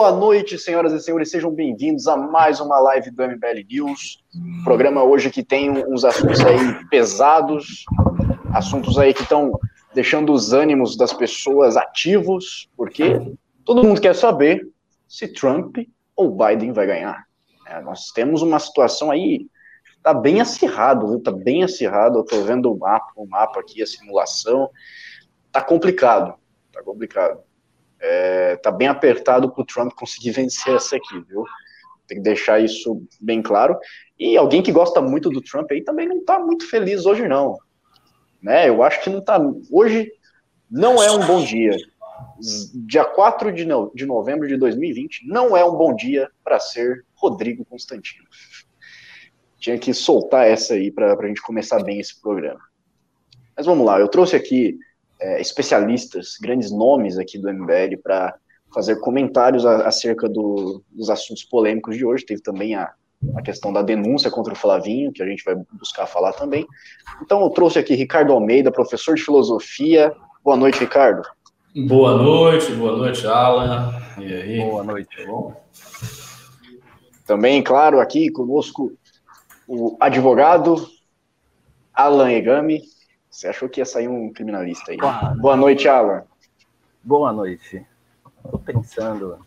Boa noite, senhoras e senhores, sejam bem-vindos a mais uma live do MBL News. Programa hoje que tem uns assuntos aí pesados, assuntos aí que estão deixando os ânimos das pessoas ativos, porque todo mundo quer saber se Trump ou Biden vai ganhar. É, nós temos uma situação aí, tá bem acirrado, viu? Tá bem acirrado. Eu tô vendo o mapa, o mapa aqui, a simulação. Tá complicado, tá complicado. É, tá bem apertado para o Trump conseguir vencer essa aqui, viu? Tem que deixar isso bem claro. E alguém que gosta muito do Trump aí também não tá muito feliz hoje, não. Né? Eu acho que não tá. Hoje não é um bom dia. Dia 4 de, no... de novembro de 2020 não é um bom dia para ser Rodrigo Constantino. Tinha que soltar essa aí para a gente começar bem esse programa. Mas vamos lá, eu trouxe aqui é, especialistas, grandes nomes aqui do MBL para fazer comentários a, acerca do, dos assuntos polêmicos de hoje. Teve também a, a questão da denúncia contra o Flavinho, que a gente vai buscar falar também. Então eu trouxe aqui Ricardo Almeida, professor de filosofia. Boa noite, Ricardo. Boa noite, boa noite, Alan. E aí? Boa noite, bom? Também, claro, aqui conosco o advogado Alan Egami. Você achou que ia sair um criminalista aí? Boa, Boa noite, Alan. Boa noite. Estou pensando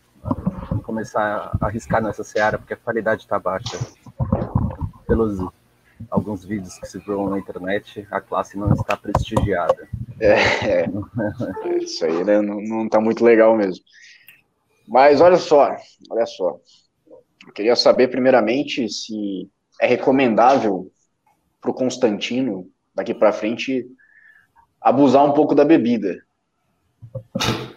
em começar a arriscar nessa seara, porque a qualidade está baixa. Pelos alguns vídeos que se viram na internet, a classe não está prestigiada. É, é. isso aí né, não, não tá muito legal mesmo. Mas olha só, olha só. Eu queria saber primeiramente se é recomendável para o Constantino daqui para frente abusar um pouco da bebida.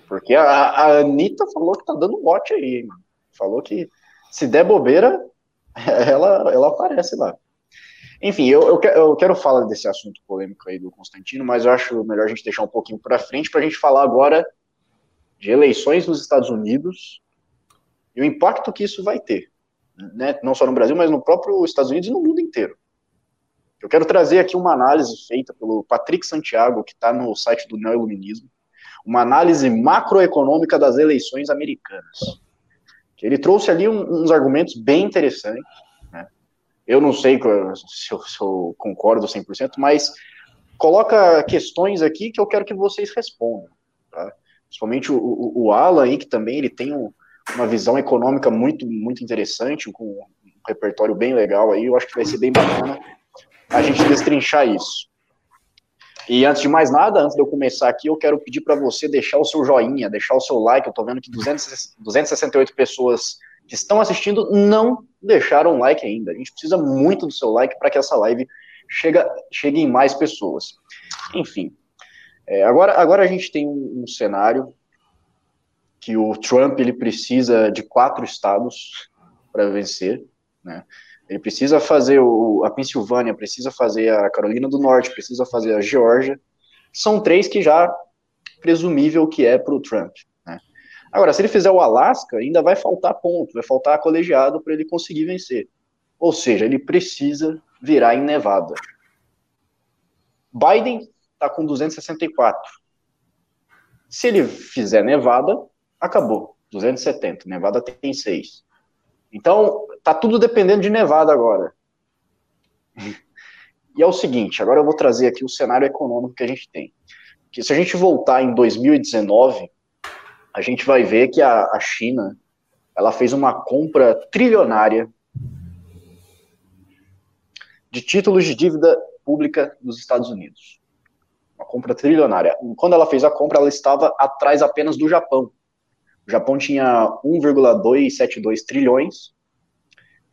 Porque a, a Anitta falou que tá dando bote aí, mano. Falou que se der bobeira, ela, ela aparece lá. Enfim, eu, eu, eu, quero falar desse assunto polêmico aí do Constantino, mas eu acho melhor a gente deixar um pouquinho para frente para a gente falar agora de eleições nos Estados Unidos e o impacto que isso vai ter, né? não só no Brasil, mas no próprio Estados Unidos e no mundo inteiro. Eu quero trazer aqui uma análise feita pelo Patrick Santiago, que está no site do Neoiluminismo, uma análise macroeconômica das eleições americanas. Ele trouxe ali uns argumentos bem interessantes. Né? Eu não sei se eu, se eu concordo 100%, mas coloca questões aqui que eu quero que vocês respondam. Tá? Principalmente o, o, o Alan aí, que também ele tem um, uma visão econômica muito, muito interessante, com um repertório bem legal aí, eu acho que vai ser bem bacana a gente destrinchar isso. E antes de mais nada, antes de eu começar aqui, eu quero pedir para você deixar o seu joinha, deixar o seu like. Eu estou vendo que 200, 268 pessoas que estão assistindo não deixaram like ainda. A gente precisa muito do seu like para que essa live chega, chegue em mais pessoas. Enfim, é, agora, agora a gente tem um, um cenário que o Trump ele precisa de quatro estados para vencer, né? Ele precisa fazer o, a Pensilvânia, precisa fazer a Carolina do Norte, precisa fazer a Geórgia. São três que já presumível que é para o Trump. Né? Agora, se ele fizer o Alasca, ainda vai faltar ponto, vai faltar colegiado para ele conseguir vencer. Ou seja, ele precisa virar em Nevada. Biden está com 264. Se ele fizer Nevada, acabou. 270. Nevada tem 6. Então, tá tudo dependendo de Nevada agora. E é o seguinte, agora eu vou trazer aqui o cenário econômico que a gente tem. Que se a gente voltar em 2019, a gente vai ver que a, a China, ela fez uma compra trilionária de títulos de dívida pública dos Estados Unidos. Uma compra trilionária. Quando ela fez a compra, ela estava atrás apenas do Japão. O Japão tinha 1,272 trilhões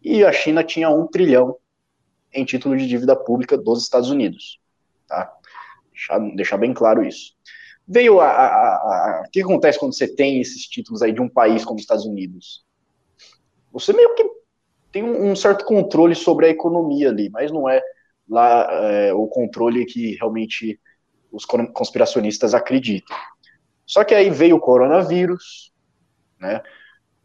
e a China tinha 1 trilhão em título de dívida pública dos Estados Unidos. Tá? Deixar, deixar bem claro isso. Veio a, a, a, O que acontece quando você tem esses títulos aí de um país como os Estados Unidos? Você meio que tem um, um certo controle sobre a economia ali, mas não é lá é, o controle que realmente os conspiracionistas acreditam. Só que aí veio o coronavírus, né?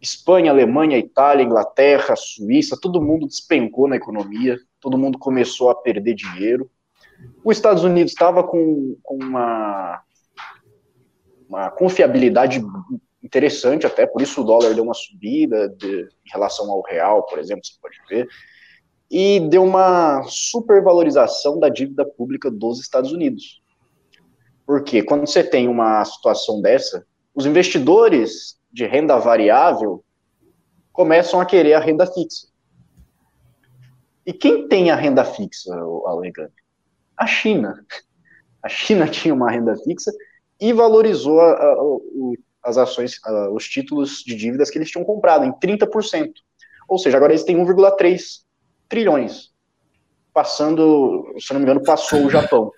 Espanha, Alemanha, Itália, Inglaterra, Suíça, todo mundo despencou na economia, todo mundo começou a perder dinheiro. Os Estados Unidos estava com, com uma, uma confiabilidade interessante até, por isso o dólar deu uma subida de, em relação ao real, por exemplo, você pode ver, e deu uma supervalorização da dívida pública dos Estados Unidos. Porque quando você tem uma situação dessa, os investidores de renda variável começam a querer a renda fixa. E quem tem a renda fixa, Alegre? A China. A China tinha uma renda fixa e valorizou a, a, as ações, a, os títulos de dívidas que eles tinham comprado em 30%. Ou seja, agora eles têm 1,3 trilhões. Passando, se não me engano, passou o Japão.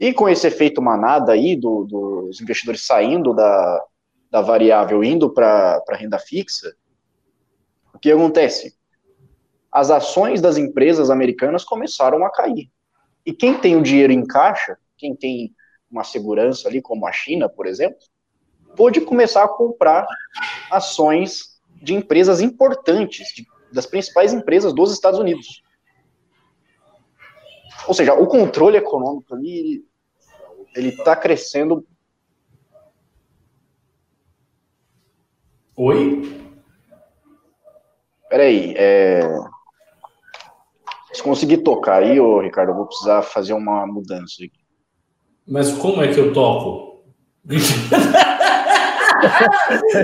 E com esse efeito manada aí do, dos investidores saindo da, da variável indo para a renda fixa, o que acontece? As ações das empresas americanas começaram a cair. E quem tem o dinheiro em caixa, quem tem uma segurança ali, como a China, por exemplo, pôde começar a comprar ações de empresas importantes, de, das principais empresas dos Estados Unidos. Ou seja, o controle econômico ali, ele está crescendo. Oi? Peraí, é... se conseguir tocar aí, ô, Ricardo, eu vou precisar fazer uma mudança aqui. Mas como é que eu toco?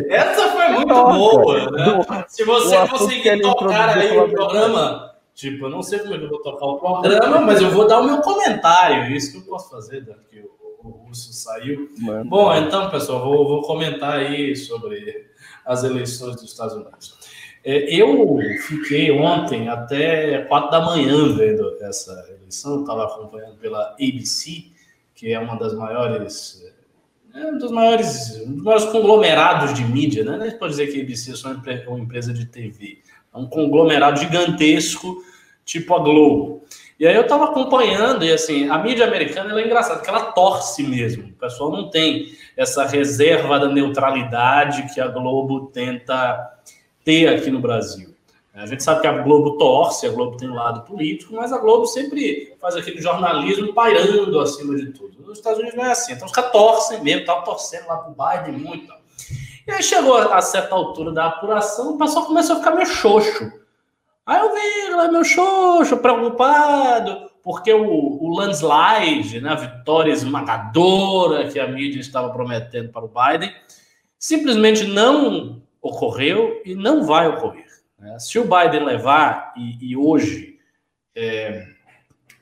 Essa foi muito Nossa, boa, né? Se você conseguir tocar aí o programa, tipo, eu não sei como é que eu vou tocar o programa, mas eu vou dar o meu comentário. Isso que eu posso fazer, dado que o, o Russo saiu. Mano. Bom, então, pessoal, vou, vou comentar aí sobre as eleições dos Estados Unidos. É, eu fiquei ontem até quatro da manhã vendo essa eleição, estava acompanhando pela ABC, que é uma das maiores é um dos maiores, um dos maiores conglomerados de mídia, né? A pode dizer que a ABC é só uma empresa de TV. É um conglomerado gigantesco, tipo a Globo. E aí eu estava acompanhando, e assim, a mídia americana é engraçada, porque ela torce mesmo. O pessoal não tem essa reserva da neutralidade que a Globo tenta ter aqui no Brasil. A gente sabe que a Globo torce, a Globo tem um lado político, mas a Globo sempre faz aquele jornalismo pairando acima de tudo. Nos Estados Unidos não é assim. Então os caras torcem mesmo, estavam torcendo lá pro Biden muito. E aí chegou a certa altura da apuração, o pessoal começou a ficar meio xoxo. Aí eu vi lá meu xoxo, preocupado, porque o, o landslide, né, a vitória esmagadora que a mídia estava prometendo para o Biden, simplesmente não ocorreu e não vai ocorrer. Né? Se o Biden levar, e, e hoje é,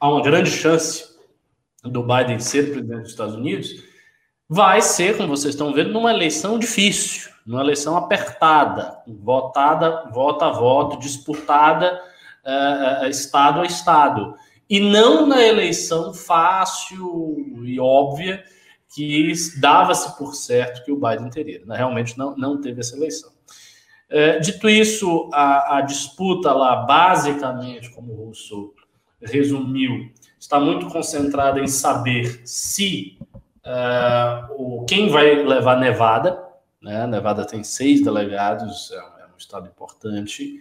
há uma grande chance do Biden ser presidente dos Estados Unidos, vai ser, como vocês estão vendo, numa eleição difícil, numa eleição apertada, votada, voto a voto, disputada uh, estado a estado, e não na eleição fácil e óbvia que dava-se por certo que o Biden teria. Realmente não, não teve essa eleição. Dito isso, a, a, disputa lá, basicamente, como o Russo resumiu, está muito concentrada em saber se o, quem vai levar Nevada. Né? Nevada tem seis delegados, é, é um estado importante.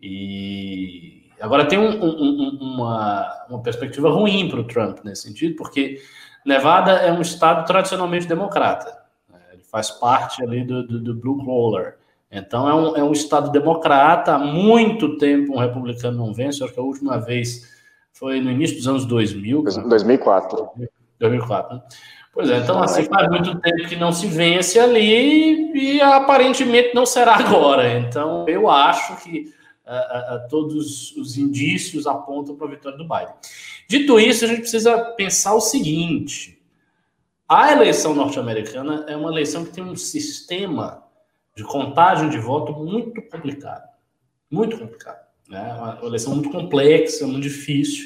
E agora tem um, um, uma, uma perspectiva ruim para o Trump nesse sentido, porque Nevada é um estado tradicionalmente democrata. Né? Ele faz parte ali do, do, do Blue Collar. Então, é um, é um Estado democrata. Há muito tempo um republicano não vence. Acho que a última vez foi no início dos anos 2000. 2004. 2004, né? Pois é, então assim, faz muito tempo que não se vence ali e aparentemente não será agora. Então, eu acho que uh, uh, todos os indícios apontam para a vitória do Biden. Dito isso, a gente precisa pensar o seguinte: a eleição norte-americana é uma eleição que tem um sistema de contagem de voto muito complicado. Muito complicado. Né? Uma eleição muito complexa, muito difícil.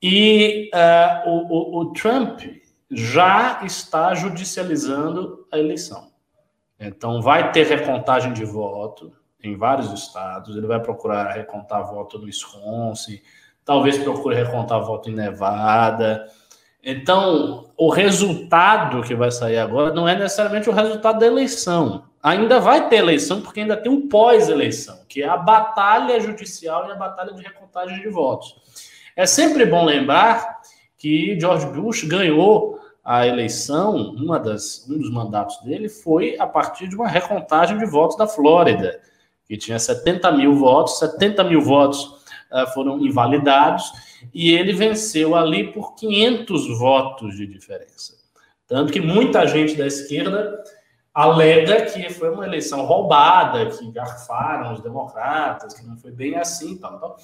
E uh, o, o, o Trump já está judicializando a eleição. Então, vai ter recontagem de voto em vários estados. Ele vai procurar recontar voto no Wisconsin, talvez procure recontar voto em Nevada. Então, o resultado que vai sair agora não é necessariamente o resultado da eleição ainda vai ter eleição, porque ainda tem um pós-eleição, que é a batalha judicial e a batalha de recontagem de votos. É sempre bom lembrar que George Bush ganhou a eleição, uma das, um dos mandatos dele foi a partir de uma recontagem de votos da Flórida, que tinha 70 mil votos, 70 mil votos uh, foram invalidados, e ele venceu ali por 500 votos de diferença. Tanto que muita gente da esquerda alega que foi uma eleição roubada, que garfaram os democratas, que não foi bem assim. Tal, tal.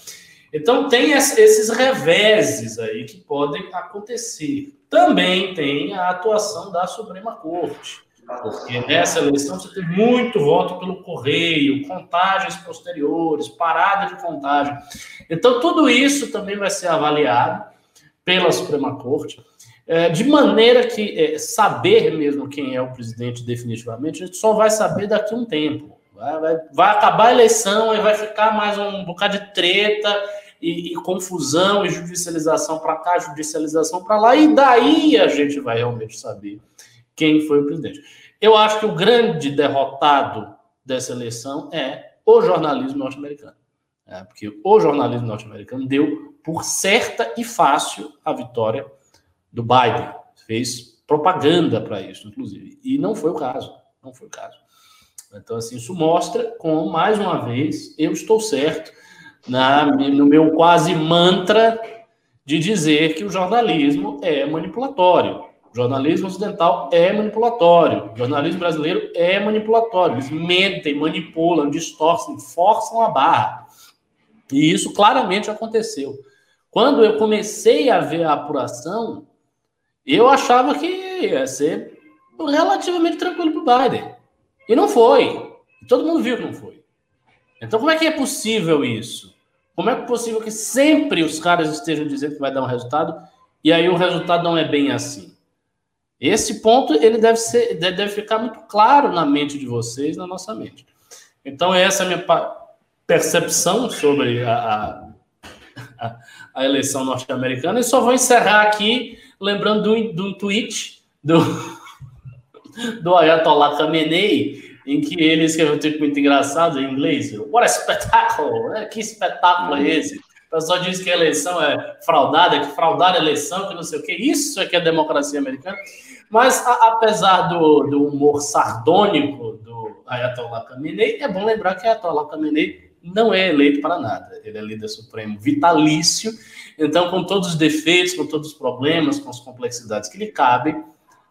Então, tem esses reveses aí que podem acontecer. Também tem a atuação da Suprema Corte, porque nessa eleição você tem muito voto pelo correio, contagens posteriores, parada de contagem. Então, tudo isso também vai ser avaliado pela Suprema Corte, é, de maneira que é, saber mesmo quem é o presidente definitivamente, a gente só vai saber daqui a um tempo. Vai, acabar a eleição e vai ficar mais um bocado de treta e, e confusão e judicialização para cá, judicialização para lá, e daí a gente vai realmente saber quem foi o presidente. Eu acho que o grande derrotado dessa eleição é o jornalismo norte-americano. É, porque o jornalismo norte-americano deu por certa e fácil a vitória do Biden. Fez propaganda para isso, inclusive. E não foi o caso. Não foi o caso. Então, assim, isso mostra como, mais uma vez, eu estou certo na, no meu quase mantra de dizer que o jornalismo é manipulatório. O jornalismo ocidental é manipulatório. O jornalismo brasileiro é manipulatório. Eles mentem, manipulam, distorcem, forçam a barra. E isso claramente aconteceu. Quando eu comecei a ver a apuração, eu achava que ia ser relativamente tranquilo para o Biden. E não foi. Todo mundo viu que não foi. Então, como é que é possível isso? Como é possível que sempre os caras estejam dizendo que vai dar um resultado e aí o resultado não é bem assim? Esse ponto ele deve ser, deve ficar muito claro na mente de vocês, na nossa mente. Então essa é a minha percepção sobre a, a, a eleição norte-americana e só vou encerrar aqui lembrando de um tweet do do Ayatollah Khamenei em que ele escreveu um tweet muito engraçado em inglês. What a espetáculo! Né? Que espetáculo é esse? O pessoal diz que a eleição é fraudada, que fraudar a eleição, que não sei o quê. Isso é que é democracia americana. Mas, a, apesar do, do, humor sardônico do Ayatollah Khamenei, é bom lembrar que Ayatollah Khamenei não é eleito para nada. Ele é líder supremo vitalício. Então, com todos os defeitos, com todos os problemas, com as complexidades que lhe cabem,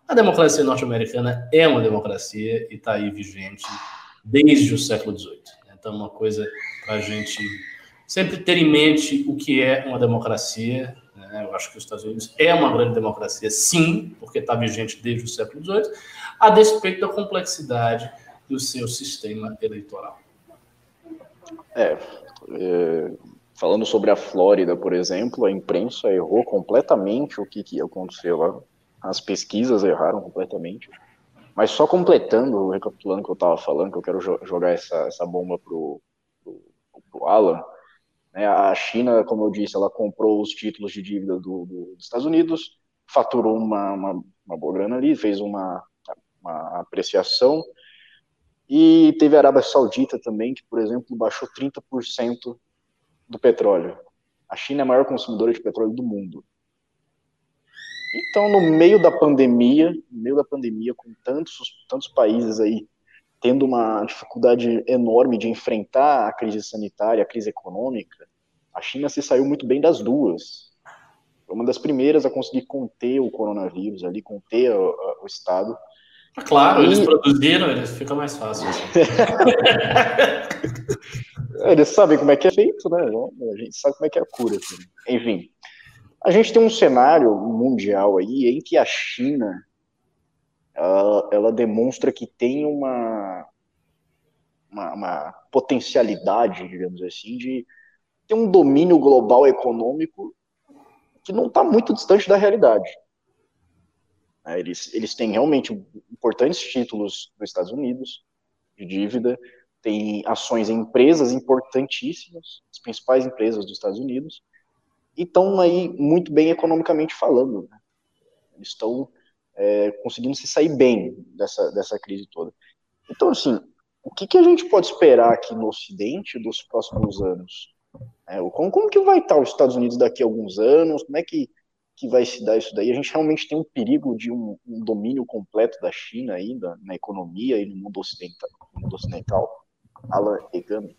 a democracia norte-americana é uma democracia e está aí vigente desde o século XVIII. Então, uma coisa para a gente sempre ter em mente o que é uma democracia. Né? Eu acho que os Estados Unidos é uma grande democracia, sim, porque está vigente desde o século XVIII, a despeito da complexidade do seu sistema eleitoral. É, é, falando sobre a Flórida, por exemplo, a imprensa errou completamente o que, que aconteceu lá as pesquisas erraram completamente. Mas só completando, recapitulando o que eu estava falando, que eu quero jo jogar essa, essa bomba pro, pro, pro Alan, né, a China, como eu disse, ela comprou os títulos de dívida do, do, dos Estados Unidos, faturou uma, uma, uma boa grana ali, fez uma, uma apreciação, e teve a Arábia Saudita também, que, por exemplo, baixou 30% do petróleo. A China é a maior consumidora de petróleo do mundo. Então, no meio da pandemia, no meio da pandemia, com tantos, tantos países aí tendo uma dificuldade enorme de enfrentar a crise sanitária, a crise econômica, a China se saiu muito bem das duas. Foi uma das primeiras a conseguir conter o coronavírus ali, conter o, o Estado. Ah, claro, e... eles produziram, eles fica mais fácil. eles sabem como é que é feito, né? A gente sabe como é que é a cura. Assim. Enfim, a gente tem um cenário mundial aí em que a China ela, ela demonstra que tem uma, uma, uma, potencialidade, digamos assim, de ter um domínio global econômico que não está muito distante da realidade. É, eles, eles têm realmente importantes títulos nos Estados Unidos de dívida, tem ações em empresas importantíssimas, as principais empresas dos Estados Unidos, e estão aí muito bem economicamente falando. Né? Eles estão é, conseguindo se sair bem dessa, dessa crise toda. Então, assim, o que, que a gente pode esperar aqui no Ocidente dos próximos anos? É, como, como que vai estar os Estados Unidos daqui a alguns anos? Como é que, que vai se dar isso daí? A gente realmente tem um perigo de um, um domínio completo da China ainda na economia e no mundo ocidental? No mundo ocidental? Alan Egami.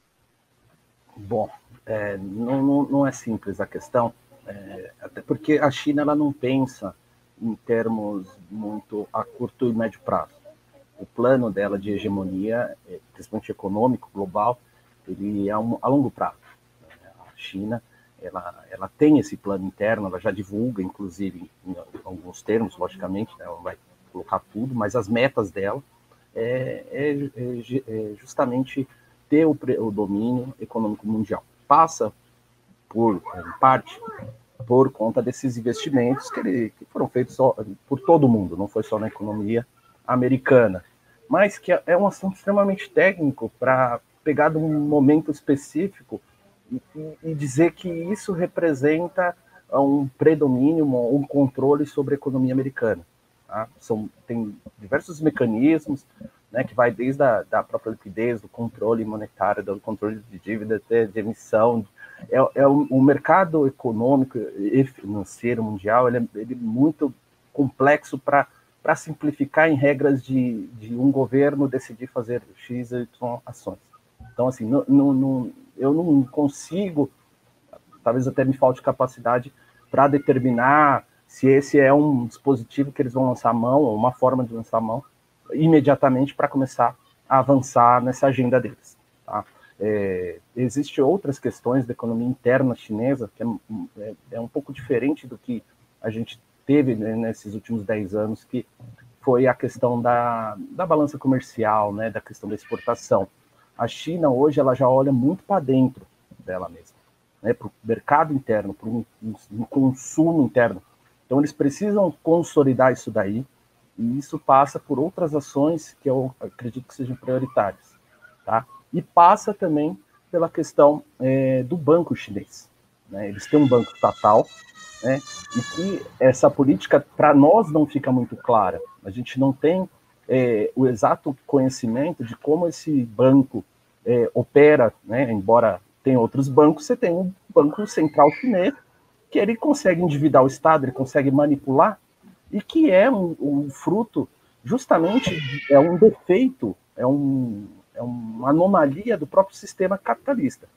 Bom, é, não, não, não, é simples a questão, é, até porque a China ela não pensa em termos muito a curto e médio prazo. O plano dela de hegemonia, é, principalmente econômico, global, ele é a longo prazo. A China ela, ela tem esse plano interno, ela já divulga, inclusive, em, alguns termos, logicamente, né, ela vai colocar tudo, mas as metas dela é, é, é, é justamente ter o, o, domínio econômico mundial. Passa, por em parte, por conta desses investimentos que, ele, que foram feitos só, por todo mundo, não foi só na economia americana, mas que é, um assunto extremamente técnico para pegar de um momento específico e, e dizer que isso representa um predomínio, um controle sobre a economia americana. Tá? São, tem diversos mecanismos, né, que vai desde a da própria liquidez, do controle monetário, do controle de dívida, de, de emissão. É, é o, o, mercado econômico e financeiro mundial ele é, ele é muito complexo para para simplificar em regras de, de um governo decidir fazer X e Y ações. Então, assim, eu não consigo, talvez até me falte capacidade para determinar se esse é um dispositivo que eles vão lançar a mão, ou uma forma de lançar a mão, imediatamente para começar a avançar nessa agenda deles. Tá? É, Existem outras questões da economia interna chinesa, que é, é, é um pouco diferente do que a gente teve né, nesses últimos 10 anos, que foi a questão da, da balança comercial, né, da questão da exportação a China hoje ela já olha muito para dentro dela mesma, né, para o mercado interno, para um, um, consumo interno. Então eles precisam consolidar isso daí, e isso passa por outras ações que eu acredito que sejam prioritárias, tá? E passa também pela questão é, do banco chinês. Né? Eles têm um banco estatal, né? E que essa política para nós não fica muito clara. A gente não tem é, o exato conhecimento de como esse banco é, opera, né, embora tenha outros bancos, você tem um banco central chinês que ele consegue endividar o Estado, ele consegue manipular, e que é um, um fruto, justamente, é um defeito, é, um, é uma anomalia do próprio sistema capitalista.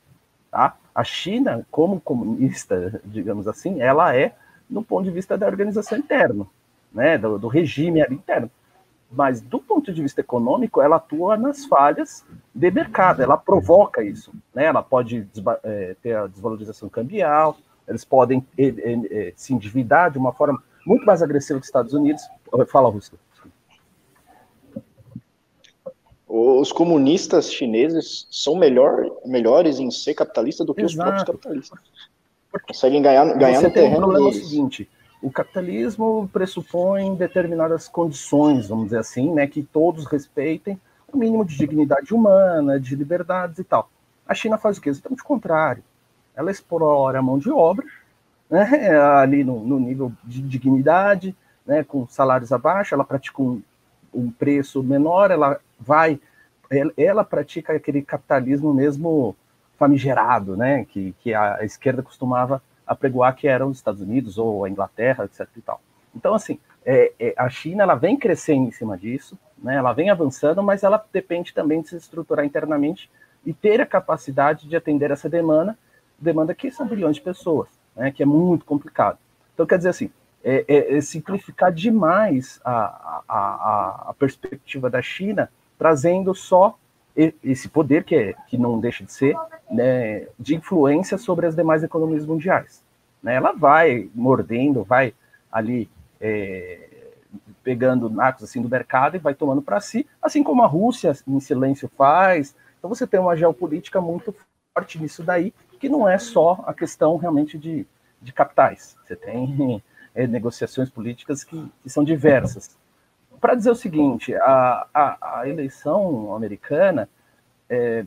Tá? A China, como comunista, digamos assim, ela é, no ponto de vista da organização interna, né, do, do regime interno mas do ponto de vista econômico, ela atua nas falhas de mercado, ela provoca isso. Né? Ela pode é, ter a desvalorização cambial, eles podem é, é, se endividar de uma forma muito mais agressiva que os Estados Unidos. Fala, Russo. Os comunistas chineses são melhor, melhores em ser capitalista do que Exato. os próprios capitalistas. Conseguem ganhar, ganhar no terreno. O problema deles. é o seguinte: o capitalismo pressupõe determinadas condições, vamos dizer assim, né, que todos respeitem o mínimo de dignidade humana, de liberdades e tal. A China faz o quê? Exatamente o contrário. Ela explora a mão de obra, né, ali no, no nível de dignidade, né, com salários abaixo, ela pratica um, um preço menor, ela vai, ela, ela, pratica aquele capitalismo mesmo famigerado, né, que, que a esquerda costumava apregoar que eram os Estados Unidos ou a Inglaterra, etc. E tal. Então, assim, é, é, a China ela vem crescendo em cima disso, né, ela vem avançando, mas ela depende também de se estruturar internamente e ter a capacidade de atender essa demanda, demanda que são bilhões de pessoas, né, que é muito complicado. Então, quer dizer assim, é, é, é simplificar demais a, a, a, perspectiva da China, trazendo só esse poder, que, é, que não deixa de ser, né, de influência sobre as demais economias mundiais. Né? Ela vai mordendo, vai ali é, pegando nacos assim do mercado e vai tomando para si, assim como a Rússia em silêncio faz. Então você tem uma geopolítica muito forte nisso daí, que não é só a questão realmente de, de capitais. Você tem é, negociações políticas que, que são diversas. Para dizer o seguinte, a, a, a eleição americana, é,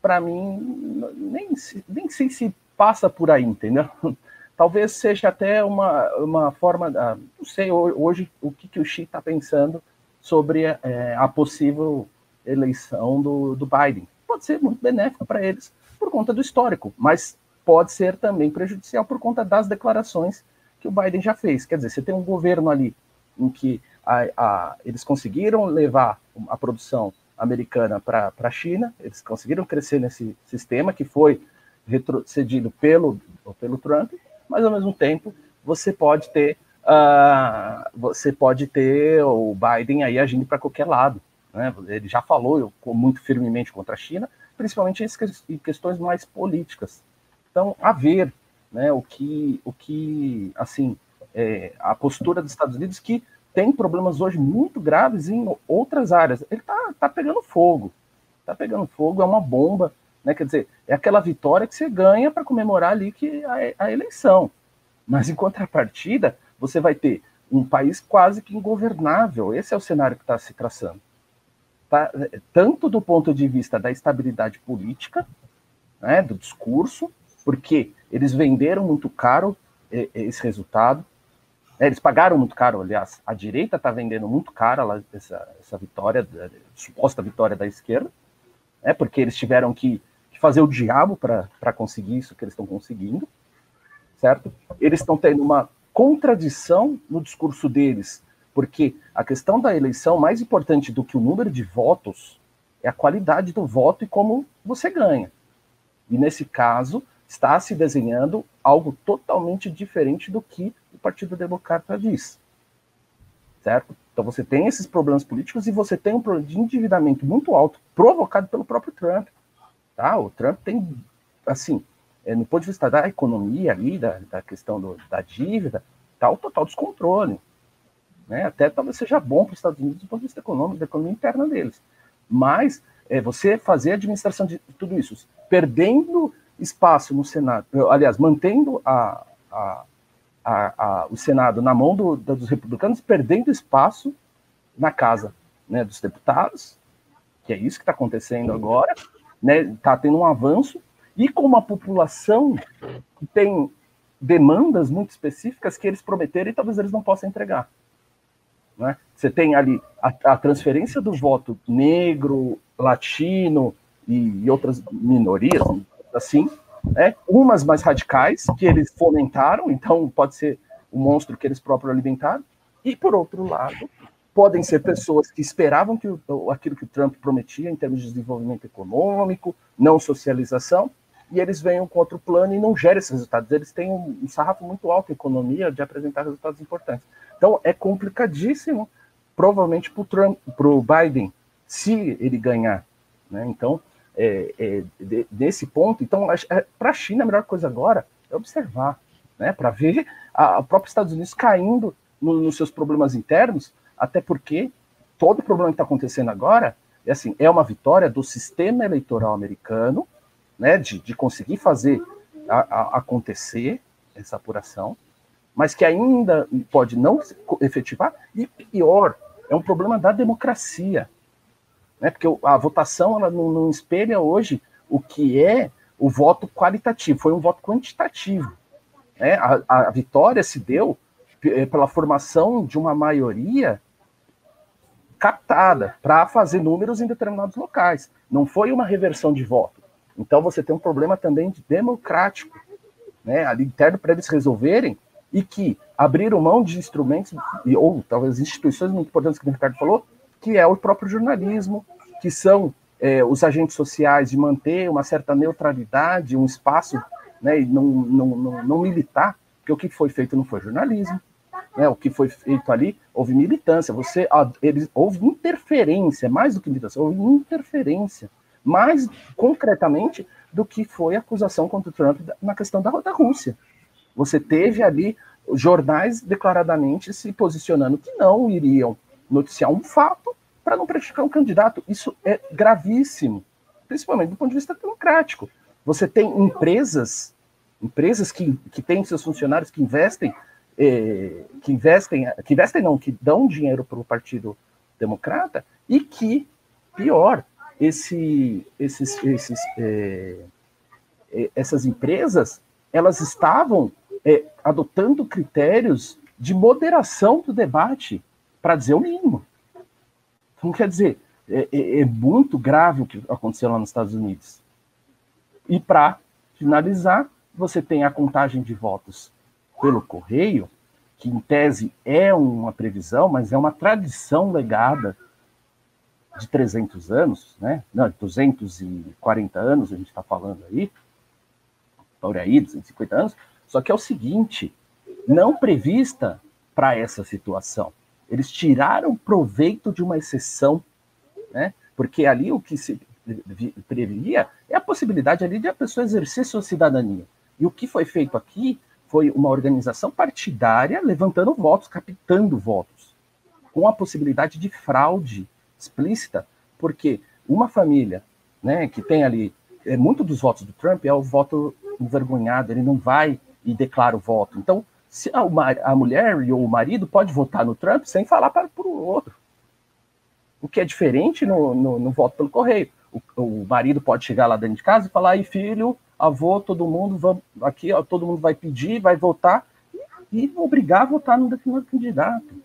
para mim, nem, nem sei se passa por aí, entendeu? Talvez seja até uma, uma forma, da, não sei hoje o que, que o Xi está pensando sobre é, a possível eleição do, do Biden. Pode ser muito benéfico para eles conta do histórico, mas pode ser também prejudicial por conta das declarações que o Biden já fez. Quer dizer, você tem um governo ali em que a, a, eles conseguiram levar a produção americana para a China, eles conseguiram crescer nesse sistema que foi retrocedido pelo, pelo Trump, mas ao mesmo tempo você pode ter uh, você pode ter o Biden aí agindo para qualquer lado. Né? Ele já falou muito firmemente contra a China, principalmente em questões mais políticas. Então, a ver né, o que, o que assim, é, a postura dos Estados Unidos que tem problemas hoje muito graves em outras áreas. Ele está tá pegando fogo. Está pegando fogo, é uma bomba. Né? Quer dizer, é aquela vitória que você ganha para comemorar ali que a, a eleição. Mas em contrapartida, você vai ter um país quase que ingovernável. Esse é o cenário que está se traçando. Tanto do ponto de vista da estabilidade política, né, do discurso, porque eles venderam muito caro esse resultado, né, eles pagaram muito caro, aliás, a direita está vendendo muito caro essa, essa vitória, suposta vitória da esquerda, né, porque eles tiveram que, que fazer o diabo para conseguir isso que eles estão conseguindo, certo? Eles estão tendo uma contradição no discurso deles, porque a questão da eleição, mais importante do que o número de votos, é a qualidade do voto e como você ganha. E nesse caso, está se desenhando algo totalmente diferente do que o Partido Democrata diz. Certo? Então você tem esses problemas políticos e você tem um problema de endividamento muito alto, provocado pelo próprio Trump. Tá? O Trump tem, assim, é, no ponto de vista da economia ali, da, da questão do, da dívida, está o total descontrole. Né? Até talvez seja bom para os Estados Unidos do ponto de vista econômico, da economia interna deles. Mas é, você fazer a administração de tudo isso, perdendo espaço no Senado, aliás, mantendo a, a, a, o Senado na mão do, dos republicanos, perdendo espaço na casa né, dos deputados, que é isso que está acontecendo agora, está né, tá tendo um avanço, e com uma população que tem demandas muito específicas que eles prometeram e talvez eles não possam entregar. Né? Você tem ali a, a, transferência do voto negro, latino e, e outras minorias, assim, né? umas mais radicais, que eles fomentaram, então pode ser o monstro que eles próprios alimentaram, e por outro lado, podem ser pessoas que esperavam que o, aquilo que o Trump prometia em termos de desenvolvimento econômico, não socialização, e eles venham com outro plano e não gerem esses resultados. Eles têm um, um sarrafo muito alto em economia de apresentar resultados importantes. Então é complicadíssimo, provavelmente para o Biden, se ele ganhar. Né? Então, é, é, de, desse ponto, então é, para a China a melhor coisa agora é observar, né? para ver a, própria Estados Unidos caindo no, nos seus problemas internos, até porque todo o problema que está acontecendo agora é assim, é uma vitória do sistema eleitoral americano né, de, de conseguir fazer a, a acontecer essa apuração, mas que ainda pode não efetivar, e pior, é um problema da democracia, né, porque a votação ela não, não espelha hoje o que é o voto qualitativo, foi um voto quantitativo. Né? A, a vitória se deu eh, pela formação de uma maioria captada para fazer números em determinados locais. Não foi uma reversão de voto. Então você tem um problema também de democrático, né, ali interno para eles resolverem e que abriram mão de instrumentos ou talvez instituições muito importantes que o Ricardo falou, que é o próprio jornalismo, que são é, os agentes sociais de manter uma certa neutralidade, um espaço, né, e não, não, não, não militar, porque o que foi feito não foi jornalismo, né, o que foi feito ali houve militância, você eles, houve interferência, mais do que militância, houve interferência mais concretamente do que foi a acusação contra o Trump na questão da, da Rússia. Você teve ali jornais declaradamente se posicionando que não iriam noticiar um fato para não prejudicar um candidato. Isso é gravíssimo, principalmente do ponto de vista democrático. Você tem empresas, empresas que, que têm seus funcionários que investem, eh, que investem, que investem não, que dão dinheiro para o Partido Democrata e que, pior, esse, esses, esses, é, é, essas empresas elas estavam é, adotando critérios de moderação do debate, para dizer o mínimo. Então, quer dizer, é, é, é muito grave o que aconteceu lá nos Estados Unidos. E para finalizar, você tem a contagem de votos pelo correio, que em tese é uma previsão, mas é uma tradição legada de 300 anos, né? Não, 240 anos a gente está falando aí, por aí, 250 anos, só que é o seguinte, não prevista para essa situação. Eles tiraram proveito de uma exceção, né? Porque ali o que se previa é a possibilidade ali de a pessoa exercer sua cidadania. E o que foi feito aqui foi uma organização partidária levantando votos, captando votos, com a possibilidade de fraude explícita, porque uma família né, que tem ali, é, muito dos votos do Trump é o voto envergonhado, ele não vai e declara o voto. Então, se a, a mulher ou o marido pode votar no Trump sem falar para, para o outro. O que é diferente no, no, no voto pelo correio. O, o, marido pode chegar lá dentro de casa e falar, aí filho, avô, todo mundo, vamos, aqui ó, todo mundo vai pedir, vai votar, e obrigar a votar no determinado candidato.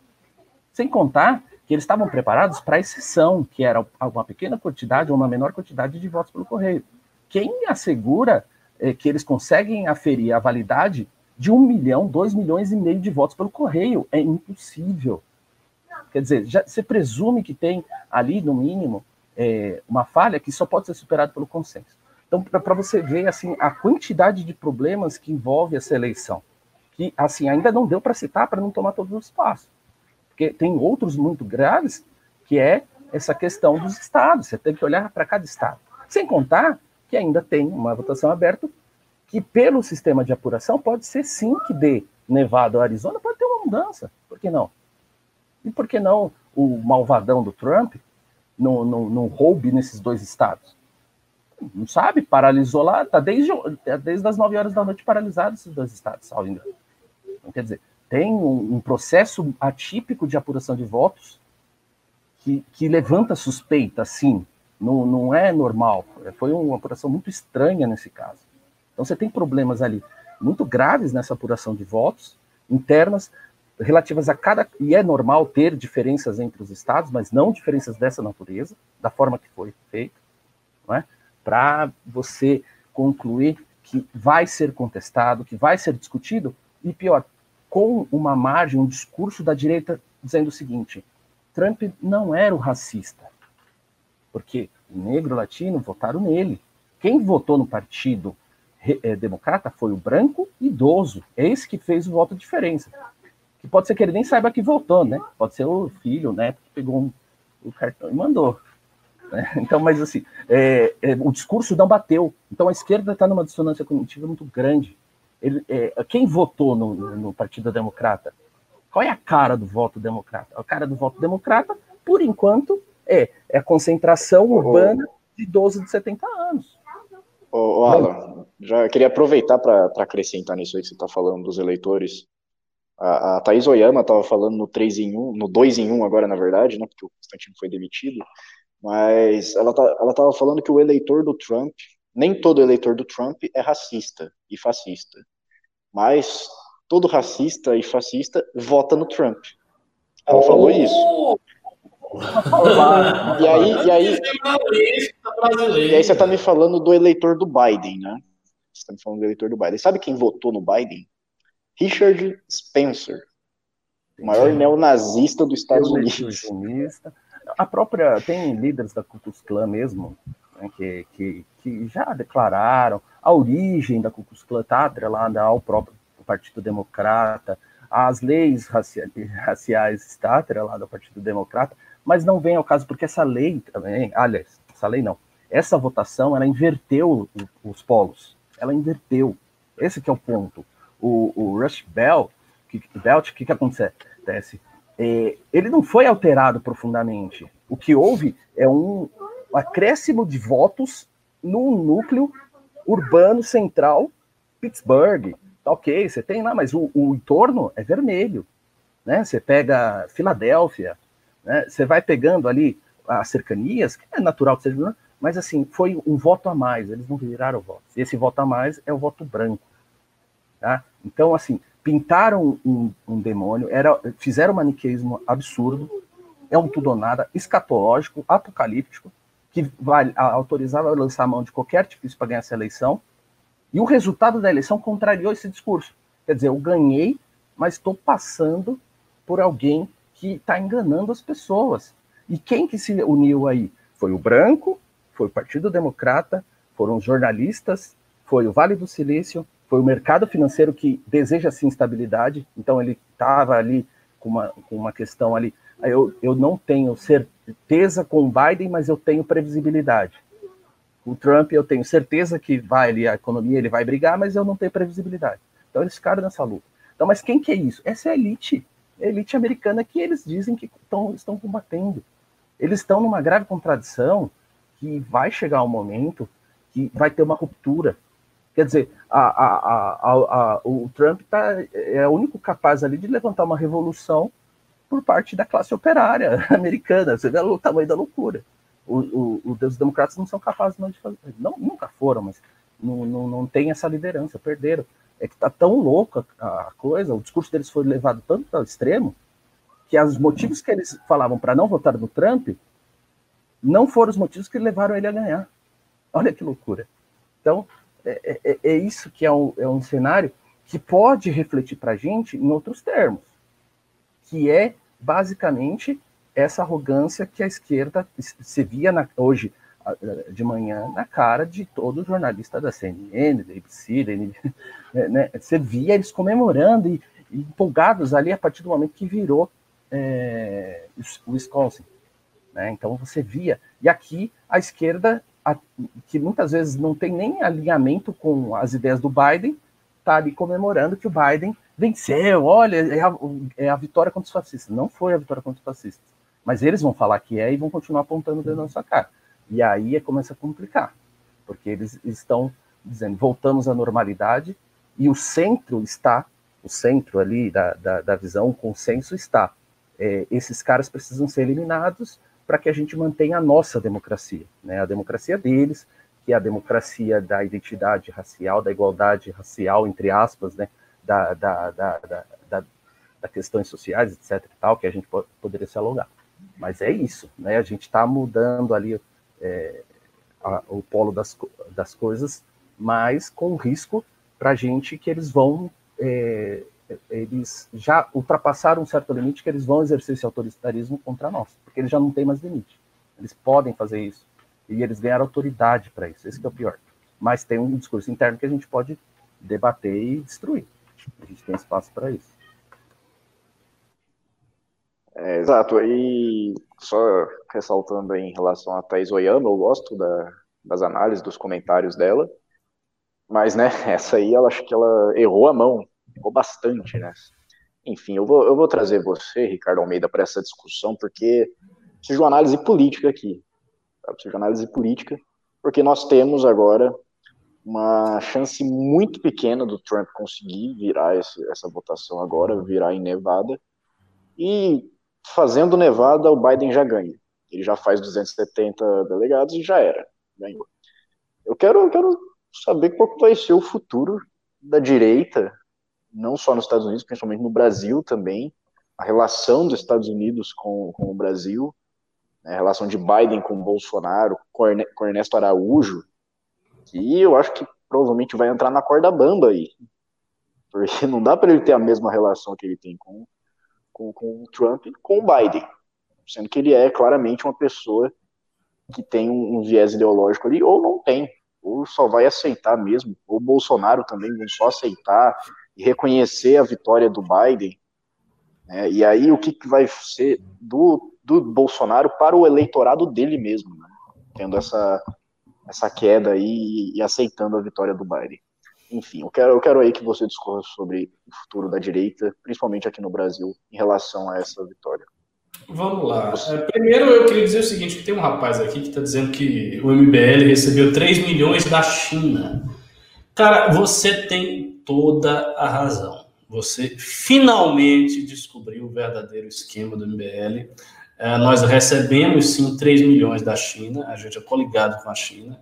Sem contar que eles estavam preparados para a exceção, que era uma pequena quantidade ou uma menor quantidade de votos pelo correio. Quem assegura é, que eles conseguem aferir a validade de um milhão, dois milhões e meio de votos pelo correio? É impossível. Quer dizer, já, você presume que tem ali, no mínimo, é, uma falha que só pode ser superada pelo consenso. Então, para você ver assim a quantidade de problemas que envolve essa eleição, que assim ainda não deu para citar para não tomar todos os passos. Porque tem outros muito graves, que é essa questão dos estados. Você tem que olhar para cada estado. Sem contar que ainda tem uma votação aberta que, pelo sistema de apuração, pode ser sim que dê Nevada ou Arizona, pode ter uma mudança. Por que não? E por que não o malvadão do Trump não, não, não roube nesses dois estados? Não sabe, paralisou lá, está desde, desde as 9 horas da noite paralisado esses dois estados, salvo engano. Então, quer dizer, tem um, um, processo atípico de apuração de votos que, que levanta suspeita, sim, não, não é normal. Foi uma apuração muito estranha nesse caso. Então você tem problemas ali muito graves nessa apuração de votos internas relativas a cada e é normal ter diferenças entre os estados, mas não diferenças dessa natureza, da forma que foi feito, não é? Para você concluir que vai ser contestado, que vai ser discutido e pior, com uma margem, um discurso da direita dizendo o seguinte: Trump não era o racista, porque o negro latino votaram nele. Quem votou no partido é, democrata foi o branco idoso. É esse que fez o voto de diferença. Que pode ser que ele nem saiba que votou, né? Pode ser o filho, né? Que pegou um, o cartão e mandou. Né? Então, mas assim, é, é, o discurso não bateu. Então a esquerda está numa dissonância cognitiva muito grande. Ele, é, quem votou no, no, Partido Democrata? Qual é a cara do voto democrata? A cara do voto democrata, por enquanto, é, é a concentração urbana de 12 de 70 anos. Ô, ô Alan, já queria aproveitar para acrescentar nisso aí que você está falando dos eleitores. A, a Thaís Oyama estava falando no 3 em 1, no 2 em 1 agora, na verdade, né, porque o Constantino foi demitido, mas ela tá, ela estava falando que o eleitor do Trump nem todo eleitor do Trump é racista e fascista, mas todo racista e fascista vota no Trump. Ela oh! falou isso. e aí, e aí, e aí você está me falando do eleitor do Biden, né? Você está me falando do eleitor do Biden. Sabe quem votou no Biden? Richard Spencer, o maior neonazista dos Estados Unidos. A própria tem líderes da Ku Klux Klan mesmo né, que, que, que, já declararam a origem da Ku Klux Klan está atrelada ao próprio Partido Democrata, as leis raciais está atrelada ao Partido Democrata, mas não vem ao caso porque essa lei também, aliás, essa lei não, essa votação ela inverteu os polos, ela inverteu, esse que é o ponto. O, o Rush Bell, que, Belt, o que, que acontece? É, ele não foi alterado profundamente. O que houve é um, acréscimo de votos no núcleo urbano central, Pittsburgh. Tá ok, você tem lá, mas o, o entorno é vermelho. Né? Você pega Filadélfia, né? você vai pegando ali as cercanias, que é natural que seja, mas assim, foi um voto a mais, eles não viraram votos. E esse voto a mais é o voto branco. Tá? Então, assim, pintaram um, um demônio, era, fizeram um maniqueísmo absurdo, é um tudo ou nada, escatológico, apocalíptico, que vai autorizar a lançar a mão de qualquer artifício para ganhar essa eleição, e o resultado da eleição contrariou esse discurso. Quer dizer, eu ganhei, mas estou passando por alguém que está enganando as pessoas. E quem que se uniu aí? Foi o branco, foi o Partido Democrata, foram os jornalistas, foi o Vale do Silício, foi o mercado financeiro que deseja sim estabilidade, então ele estava ali com uma, com uma questão ali. Eu, eu não tenho certeza com o Biden, mas eu tenho previsibilidade. O Trump, eu tenho certeza que vai ali, a economia ele vai brigar, mas eu não tenho previsibilidade. Então eles ficaram nessa luta. Então, mas quem que é isso? Essa é a elite elite americana que eles dizem que tão, estão combatendo. Eles estão numa grave contradição que vai chegar um momento que vai ter uma ruptura. Quer dizer, a, a, a, o Trump tá, é o único capaz ali de levantar uma revolução por parte da classe operária americana. Você vê o tamanho da loucura. O, o, os democratas não são capazes de fazer. Não, nunca foram, mas não, não, não tem essa liderança, perderam é que tá tão louca a coisa, o discurso deles foi levado tanto ao extremo, que os motivos que eles falavam para não votar no Trump não foram os motivos que levaram ele a ganhar. Olha que loucura. Então, é, é, é isso que é um, é um cenário que pode refletir para a gente em outros termos, que é basicamente essa arrogância que a esquerda se via na, hoje de manhã na cara de todo jornalista da CNN, da ABC, da NBC, né? Você via eles comemorando e, e, empolgados ali a partir do momento que virou é, o Wisconsin. Né? Então você via. E aqui a esquerda, a, que muitas vezes não tem nem alinhamento com as ideias do Biden, está ali comemorando que o Biden venceu. Olha, é a, é a vitória contra os fascistas. Não foi a vitória contra os fascistas. Mas eles vão falar que é e vão continuar apontando dentro da sua cara. E aí é começa a complicar, porque eles estão dizendo voltamos à normalidade e o centro está, o centro ali da, da, da visão, o consenso está. É, esses caras precisam ser eliminados para que a gente mantenha a nossa democracia, né? a democracia deles, que é a democracia da identidade racial, da igualdade racial, entre aspas, né? da, da, da, da, da, questões sociais, etc. E tal, que a gente poderia se alugar. Mas é isso, né? a gente está mudando ali é, a, o polo das, das coisas, mas com risco para a gente que eles vão, é, eles já ultrapassaram um certo limite que eles vão exercer esse autoritarismo contra nós, porque eles já não têm mais limite. Eles podem fazer isso e eles ganharam autoridade para isso. Esse é o pior. Mas tem um discurso interno que a gente pode debater e destruir. A gente tem espaço para isso. É, exato. E só ressaltando em relação a Thais Oyama, eu gosto da, das análises, dos comentários dela. Mas, né, essa aí, ela acho que ela errou a mão, errou bastante, né? Enfim, eu vou, eu vou trazer você, Ricardo Almeida, para essa discussão, porque de uma análise política aqui. De análise política, porque nós temos agora uma chance muito pequena do Trump conseguir virar esse, essa votação agora, virar em Nevada. E fazendo Nevada, o Biden já ganha. Ele já faz 270 delegados e já era. Ganhou. Eu quero, eu quero saber qual vai ser o futuro da direita, não só nos Estados Unidos, principalmente no Brasil também, a relação dos Estados Unidos com, com o Brasil, né, a relação de Biden com Bolsonaro, com Ernesto Araújo, que eu acho que provavelmente vai entrar na corda bamba aí. Porque não dá para ele ter a mesma relação que ele tem com, com, com o Trump e com o Biden, sendo que ele é claramente uma pessoa que tem um, um viés ideológico ali, ou não tem, ou só vai aceitar mesmo, ou Bolsonaro também vão só aceitar e reconhecer a vitória do Biden. Né? E aí o que, que vai ser do, do Bolsonaro para o eleitorado dele mesmo, né? tendo essa, essa queda aí e, e aceitando a vitória do Biden. Enfim, eu quero, eu quero aí que você discorra sobre o futuro da direita, principalmente aqui no Brasil, em relação a essa vitória. Vamos lá. É, primeiro, eu queria dizer o seguinte: que tem um rapaz aqui que está dizendo que o MBL recebeu 3 milhões da China. Cara, você tem toda a razão. Você finalmente descobriu o verdadeiro esquema do MBL. É, nós recebemos sim 3 milhões da China, a gente é coligado com a China.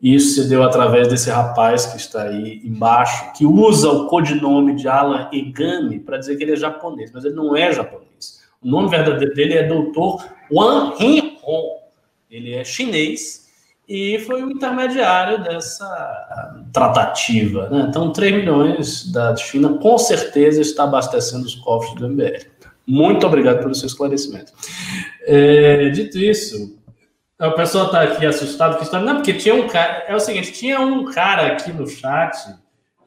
Isso se deu através desse rapaz que está aí embaixo, que usa o codinome de Alan Egami para dizer que ele é japonês, mas ele não é japonês. O nome verdadeiro dele é Dr. Wang Hong. Ele é chinês e foi o intermediário dessa tratativa. Né? Então, 3 milhões da China com certeza está abastecendo os cofres do MBL. Muito obrigado pelo seu esclarecimento. É, dito isso, a pessoa está aqui assustada que está. Não, porque tinha um cara. É o seguinte: tinha um cara aqui no chat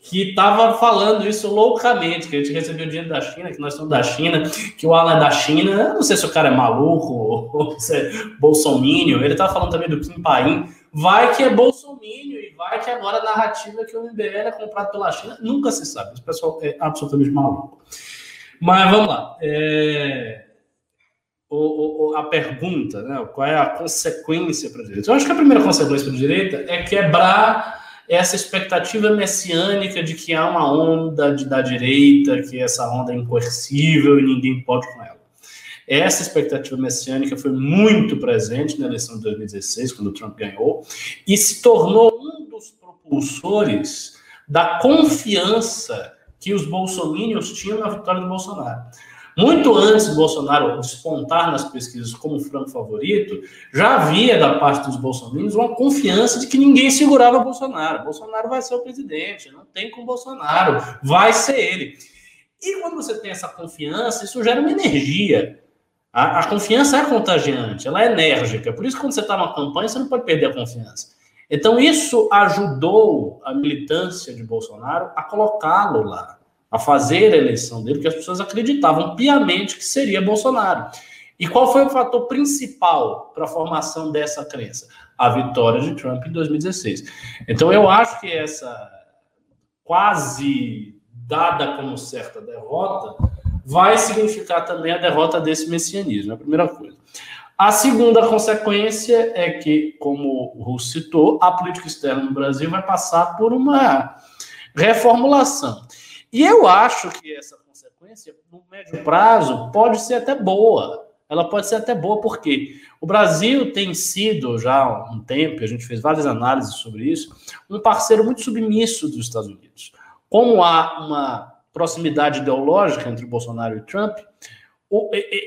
que estava falando isso loucamente, que a gente recebeu dinheiro da China, que nós somos da China, que o Alan é da China. Eu não sei se o cara é maluco ou se é bolsomínio. Ele estava falando também do Kim Paim. Vai que é bolsomínio e vai que agora a narrativa que o MBL é comprado pela China. Nunca se sabe. Esse pessoal é absolutamente maluco. Mas vamos lá. É o, o, a pergunta, né? qual é a consequência para a direita? Eu acho que a primeira consequência para a direita é quebrar essa expectativa messiânica de que há uma onda de, da direita, que essa onda é incoercível e ninguém pode com ela. Essa expectativa messiânica foi muito presente na eleição de 2016, quando o Trump ganhou, e se tornou um dos propulsores da confiança que os bolsomínios tinham na vitória do Bolsonaro. Muito antes do Bolsonaro despontar nas pesquisas como franco favorito, já havia da parte dos bolsominions uma confiança de que ninguém segurava Bolsonaro. Bolsonaro vai ser o presidente, não tem com Bolsonaro, vai ser ele. E quando você tem essa confiança, isso gera uma energia. A, a confiança é contagiante, ela é enérgica. Por isso, quando você está numa campanha, você não pode perder a confiança. Então, isso ajudou a militância de Bolsonaro a colocá-lo lá a fazer a eleição dele, porque as pessoas acreditavam piamente que seria Bolsonaro. E qual foi o fator principal para a formação dessa crença? A vitória de Trump em 2016. Então eu acho que essa quase dada como certa derrota vai significar também a derrota desse messianismo, é a primeira coisa. A segunda consequência é que, como o Russo citou, a política externa no Brasil vai passar por uma reformulação. E eu acho que essa consequência, no médio prazo, pode ser até boa. Ela pode ser até boa, porque o Brasil tem sido, já há um tempo, a gente fez várias análises sobre isso, um parceiro muito submisso dos Estados Unidos. Como há uma proximidade ideológica entre Bolsonaro e Trump,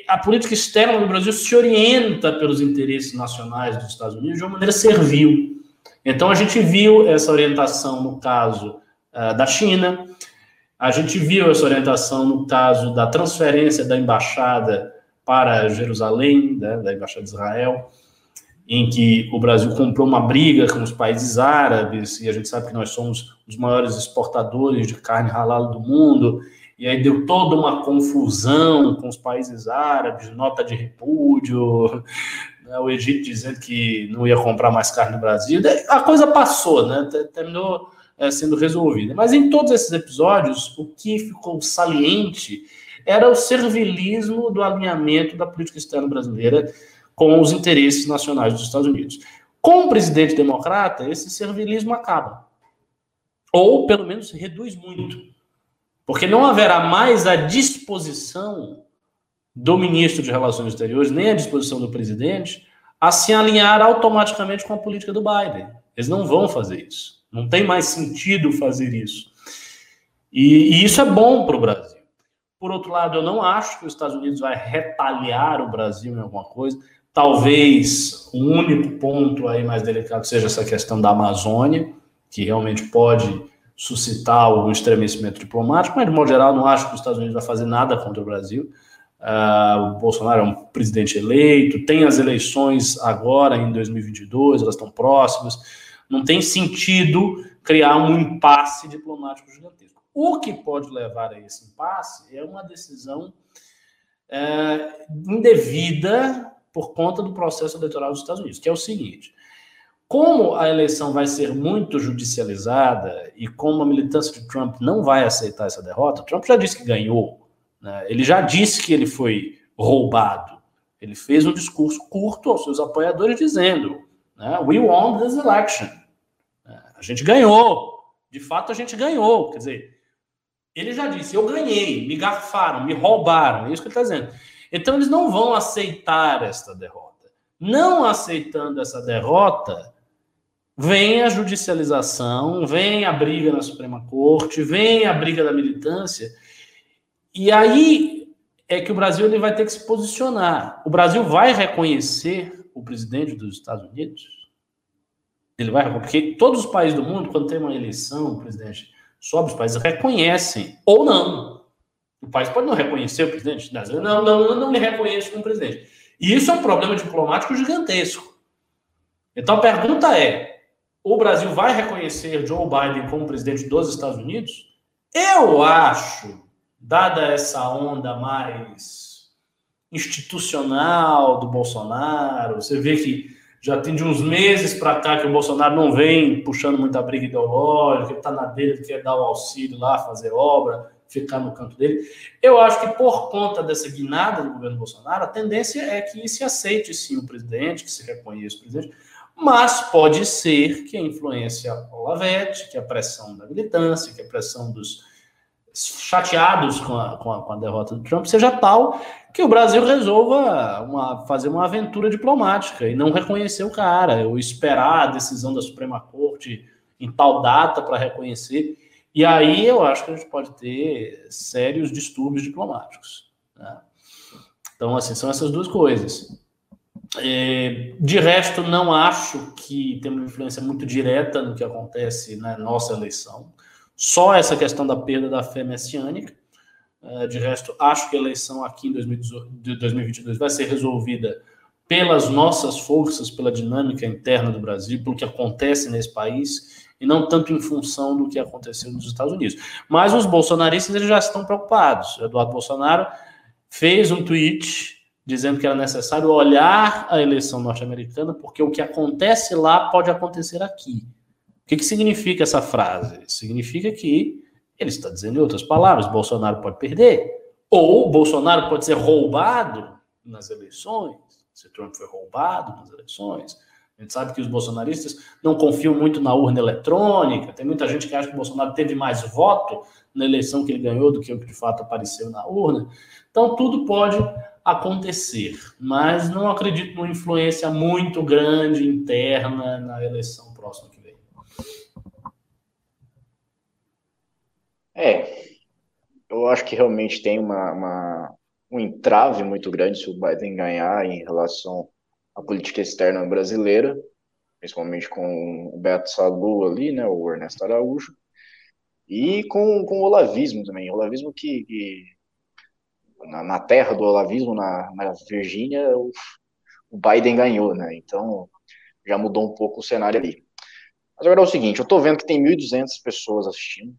a política externa do Brasil se orienta pelos interesses nacionais dos Estados Unidos de uma maneira servil. Então, a gente viu essa orientação no caso uh, da China, a gente viu essa orientação no caso da transferência da embaixada para Jerusalém, né, da embaixada de Israel, em que o Brasil comprou uma briga com os países árabes, e a gente sabe que nós somos os maiores exportadores de carne halal do mundo, e aí deu toda uma confusão com os países árabes, nota de repúdio, né, o Egito dizendo que não ia comprar mais carne no Brasil. A coisa passou, né? Terminou é, sendo resolvida. Mas em todos esses episódios, o que ficou saliente era o servilismo do alinhamento da política externa brasileira com os interesses nacionais dos Estados Unidos. Com o presidente democrata, esse servilismo acaba. Ou, pelo menos, reduz muito. Porque não haverá mais a disposição do ministro de Relações Exteriores, nem a disposição do presidente, a se alinhar automaticamente com a política do Biden. Eles não vão fazer isso. Não tem mais sentido fazer isso. E, e isso é bom para o Brasil. Por outro lado, eu não acho que os Estados Unidos vai retalhar o Brasil em alguma coisa. Talvez o único ponto aí mais delicado seja essa questão da Amazônia, que realmente pode suscitar um estremecimento diplomático, mas de modo geral não acho que os Estados Unidos vai fazer nada contra o Brasil. Uh, o Bolsonaro é um presidente eleito, tem as eleições agora em 2022, elas estão próximas. Não tem sentido criar um impasse diplomático gigantesco. O que pode levar a esse impasse é uma decisão é, indevida por conta do processo eleitoral dos Estados Unidos, que é o seguinte: como a eleição vai ser muito judicializada e como a militância de Trump não vai aceitar essa derrota, Trump já disse que ganhou, né? ele já disse que ele foi roubado. Ele fez um discurso curto aos seus apoiadores dizendo: né? We won this election. É, a gente ganhou. De fato, a gente ganhou. Quer dizer, ele já disse: eu ganhei, me garfaram, me roubaram. É isso que ele está dizendo. Então, eles não vão aceitar esta derrota. Não aceitando essa derrota, vem a judicialização, vem a briga na Suprema Corte, vem a briga da militância. E aí é que o Brasil ele vai ter que se posicionar. O Brasil vai reconhecer o presidente dos Estados Unidos? Ele vai porque todos os países do mundo, quando tem uma eleição, o presidente sobe, os países reconhecem ou não. O país pode não reconhecer o presidente, não, não, não, não lhe reconhece como presidente. E isso é um problema diplomático gigantesco. Então a pergunta é: o Brasil vai reconhecer Joe Biden como presidente dos Estados Unidos? Eu acho, dada essa onda mais institucional do Bolsonaro, você vê que já tem de uns meses para cá que o Bolsonaro não vem puxando muita briga ideológica, ele está na dele, quer dar o auxílio lá, fazer obra, ficar no canto dele. Eu acho que por conta dessa guinada do governo Bolsonaro, a tendência é que se aceite sim o presidente, que se reconheça o presidente, mas pode ser que a influência Olavete, que a pressão da militância, que a pressão dos chateados com a, com a, com a derrota do Trump seja tal que o Brasil resolva uma, fazer uma aventura diplomática e não reconhecer o cara, ou esperar a decisão da Suprema Corte em tal data para reconhecer. E aí eu acho que a gente pode ter sérios distúrbios diplomáticos. Né? Então, assim, são essas duas coisas. É, de resto, não acho que tem uma influência muito direta no que acontece na nossa eleição. Só essa questão da perda da fé messiânica. É, de resto, acho que a eleição aqui em 2022 vai ser resolvida pelas nossas forças, pela dinâmica interna do Brasil, pelo que acontece nesse país, e não tanto em função do que aconteceu nos Estados Unidos. Mas os bolsonaristas eles já estão preocupados. Eduardo Bolsonaro fez um tweet dizendo que era necessário olhar a eleição norte-americana, porque o que acontece lá pode acontecer aqui. O que, que significa essa frase? Significa que ele está dizendo, em outras palavras, Bolsonaro pode perder, ou Bolsonaro pode ser roubado nas eleições, se Trump foi roubado nas eleições. A gente sabe que os bolsonaristas não confiam muito na urna eletrônica, tem muita gente que acha que o Bolsonaro teve mais voto na eleição que ele ganhou do que o que de fato apareceu na urna. Então, tudo pode acontecer, mas não acredito numa influência muito grande interna na eleição próxima que É, eu acho que realmente tem uma, uma, um entrave muito grande se o Biden ganhar em relação à política externa brasileira, principalmente com o Beto Salu ali, né, o Ernesto Araújo, e com, com o olavismo também, o olavismo que, que na, na, terra do olavismo, na, na Virgínia, o, o Biden ganhou, né, então já mudou um pouco o cenário ali. Mas agora é o seguinte, eu tô vendo que tem 1.200 pessoas assistindo,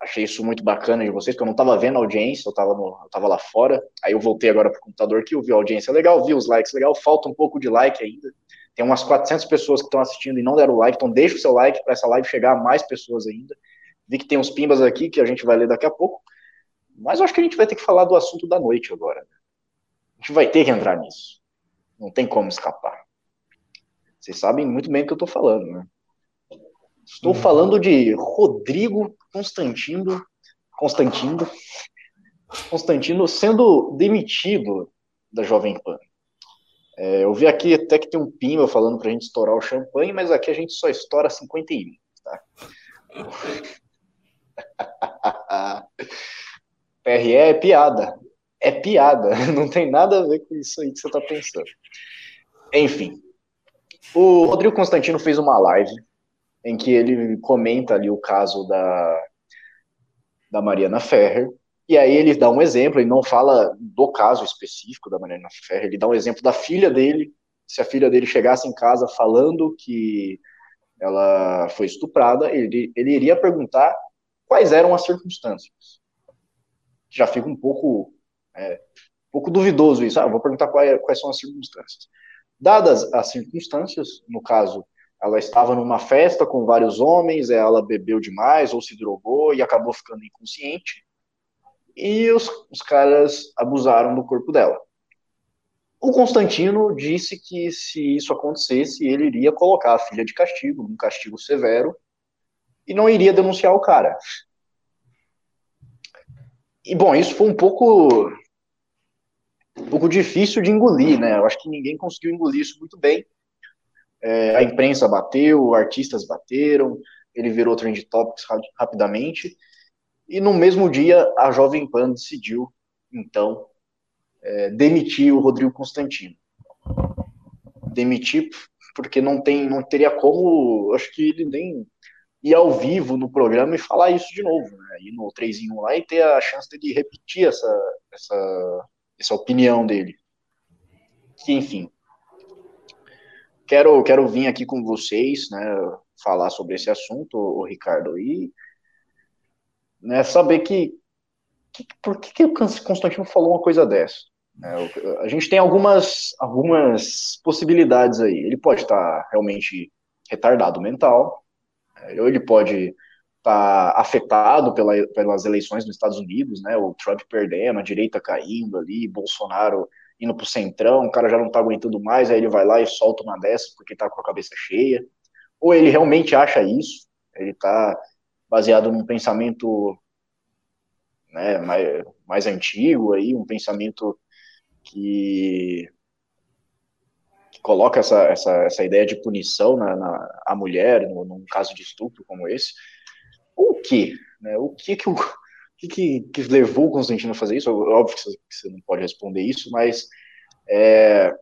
achei isso muito bacana de vocês, porque eu não estava vendo a audiência, eu estava lá fora, aí eu voltei agora pro computador aqui, eu vi a audiência. Legal, vi os likes legal, falta um pouco de like ainda, tem umas 400 pessoas que estão assistindo e não deram like, então deixa o seu like para essa live chegar a mais pessoas ainda, vi que tem uns pimbas aqui que a gente vai ler daqui a pouco, mas eu acho que a gente vai ter que falar do assunto da noite agora, a gente vai ter que entrar nisso, não tem como escapar, vocês sabem muito bem do que eu estou falando, né? Estou hum. falando de Rodrigo Constantino, Constantino, Constantino sendo demitido da Jovem Pan. É, eu vi aqui até que tem um pimba falando para a gente estourar o champanhe, mas aqui a gente só estoura 51. Tá? PRE é piada. É piada. Não tem nada a ver com isso aí que você está pensando. Enfim. O Rodrigo Constantino fez uma live em que ele comenta ali o caso da, da Mariana Ferrer, e aí ele dá um exemplo, ele não fala do caso específico da Mariana Ferrer, ele dá um exemplo da filha dele, se a filha dele chegasse em casa falando que ela foi estuprada, ele, ele iria perguntar quais eram as circunstâncias. Já fica um pouco, é, um pouco duvidoso isso. Ah, vou perguntar quais, quais são as circunstâncias. Dadas as circunstâncias, no caso, ela estava numa festa com vários homens, ela bebeu demais ou se drogou e acabou ficando inconsciente. E os, os caras abusaram do corpo dela. O Constantino disse que se isso acontecesse, ele iria colocar a filha de castigo, um castigo severo, e não iria denunciar o cara. E bom, isso foi um pouco um pouco difícil de engolir, né? Eu acho que ninguém conseguiu engolir isso muito bem é, a imprensa bateu, artistas bateram, ele virou trend topics rapidamente, e no mesmo dia a Jovem Pan decidiu, então, é, demitir o Rodrigo Constantino. Demitir porque não tem, não teria como, acho que ele nem ir ao vivo no programa e falar isso de novo, né? Ir no 3 em 1 lá e ter a chance de repetir essa, essa, essa opinião dele. Que, enfim. Quero, quero vir aqui com vocês, né, falar sobre esse assunto, o Ricardo, e né, saber que, que por que, que o Constantino falou uma coisa dessa. Né? A gente tem algumas, algumas possibilidades aí. Ele pode estar realmente retardado mental, ou ele pode estar afetado pela, pelas eleições nos Estados Unidos, né? O Trump perdendo, a direita caindo ali, Bolsonaro indo pro centrão, o cara já não tá aguentando mais, aí ele vai lá e solta uma dessa porque tá com a cabeça cheia. Ou ele realmente acha isso, ele tá baseado num pensamento né, mais, mais antigo aí, um pensamento que, que coloca essa, essa, essa ideia de punição na, na a mulher, no, num caso de estupro como esse. O que? Né, o que que o que, que, que, levou o Constantino a fazer isso? Óbvio que você não pode responder isso, mas é,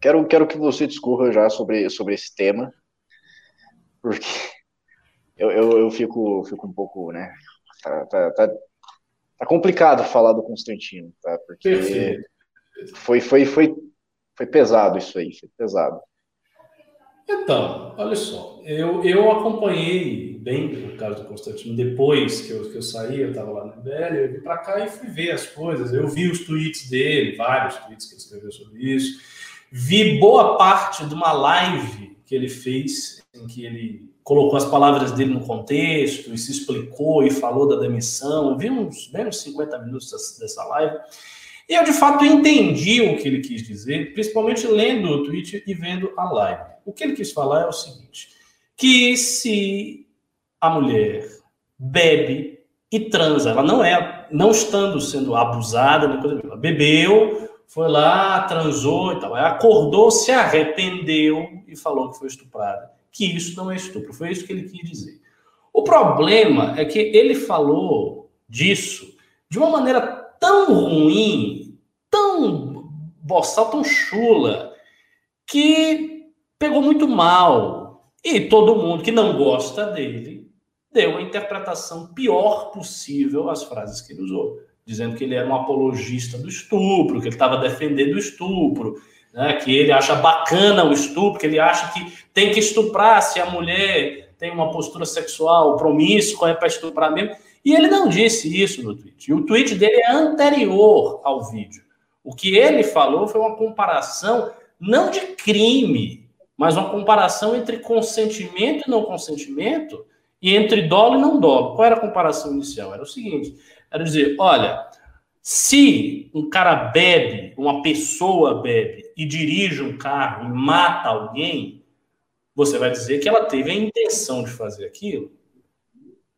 quero, quero que você discorra já sobre, sobre esse tema, porque eu, eu, eu fico, fico um pouco, né? Tá, tá, tá, tá complicado falar do Constantino, tá? Porque foi, foi, foi, foi pesado isso aí, foi pesado. Então, olha só, eu, eu acompanhei bem o caso do Constantino depois que eu, que eu saí, eu estava lá no MBL, eu vim para cá e fui ver as coisas. Eu vi os tweets dele, vários tweets que ele escreveu sobre isso. Vi boa parte de uma live que ele fez, em que ele colocou as palavras dele no contexto e se explicou e falou da demissão. Vi uns menos 50 minutos dessa live. E eu, de fato, entendi o que ele quis dizer, principalmente lendo o tweet e vendo a live. O que ele quis falar é o seguinte: que se a mulher bebe e transa, ela não é, não estando sendo abusada, ela bebeu, foi lá, transou e tal, aí acordou, se arrependeu e falou que foi estuprada. Que isso não é estupro, foi isso que ele quis dizer. O problema é que ele falou disso de uma maneira tão ruim, tão boçal, tão chula, que pegou muito mal. E todo mundo que não gosta dele deu a interpretação pior possível às frases que ele usou, dizendo que ele era um apologista do estupro, que ele estava defendendo o estupro, né, que ele acha bacana o estupro, que ele acha que tem que estuprar se a mulher tem uma postura sexual promíscua, é para estuprar mesmo. E ele não disse isso no tweet. E o tweet dele é anterior ao vídeo. O que ele falou foi uma comparação não de crime, mas uma comparação entre consentimento e não consentimento e entre dolo e não dolo. Qual era a comparação inicial? Era o seguinte: era dizer, olha, se um cara bebe, uma pessoa bebe e dirige um carro e mata alguém, você vai dizer que ela teve a intenção de fazer aquilo.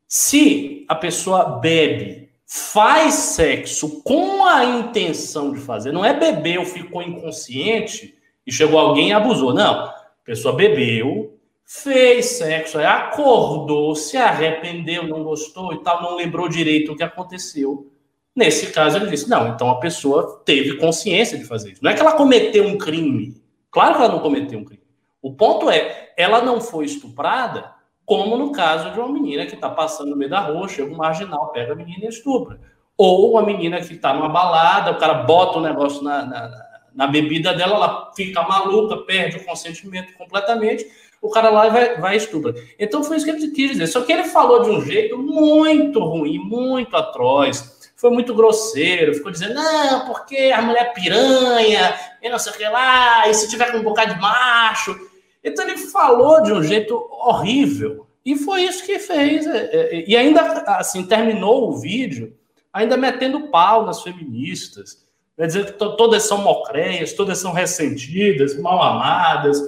Se a pessoa bebe, faz sexo com a intenção de fazer, não é bebeu, ficou inconsciente e chegou alguém e abusou. Não. A pessoa bebeu, fez sexo, acordou, se arrependeu, não gostou e tal, não lembrou direito o que aconteceu. Nesse caso, ele disse: não, então a pessoa teve consciência de fazer isso. Não é que ela cometeu um crime. Claro que ela não cometeu um crime. O ponto é, ela não foi estuprada como no caso de uma menina que está passando no meio da rua, chega um marginal, pega a menina e estupra. Ou uma menina que está numa balada, o cara bota o um negócio na, na, na, bebida dela, ela fica maluca, perde o consentimento completamente, o cara lá vai, vai estupra. Então foi isso que ele quis dizer. Só que ele falou de um jeito muito ruim, muito atroz, foi muito grosseiro, ficou dizendo, não, porque a mulher é piranha, e não sei o que lá, e se tiver com um bocado de macho. Então ele falou de um jeito horrível. E foi isso que fez. É, é, e ainda assim terminou o vídeo ainda metendo pau nas feministas. Quer dizer que todas são mocreias, todas são ressentidas, mal amadas,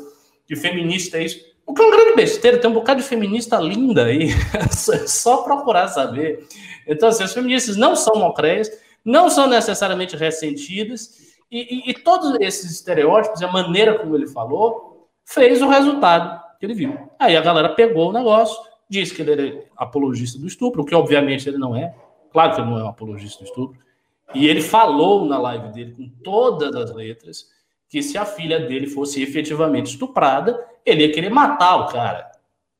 que feminista é isso. O que é uma grande besteira, tem um bocado de feminista linda aí, é só procurar saber. Então, assim, as feministas não são mocreias, não são necessariamente ressentidas, e, e, e todos esses estereótipos, a maneira como ele falou, fez o resultado que ele viu. Aí a galera pegou o negócio, disse que ele era apologista do estupro, o que obviamente ele não é. Claro que ele não é um apologista do estupro. E ele falou na live dele com todas as letras que se a filha dele fosse efetivamente estuprada, ele ia querer matar o cara.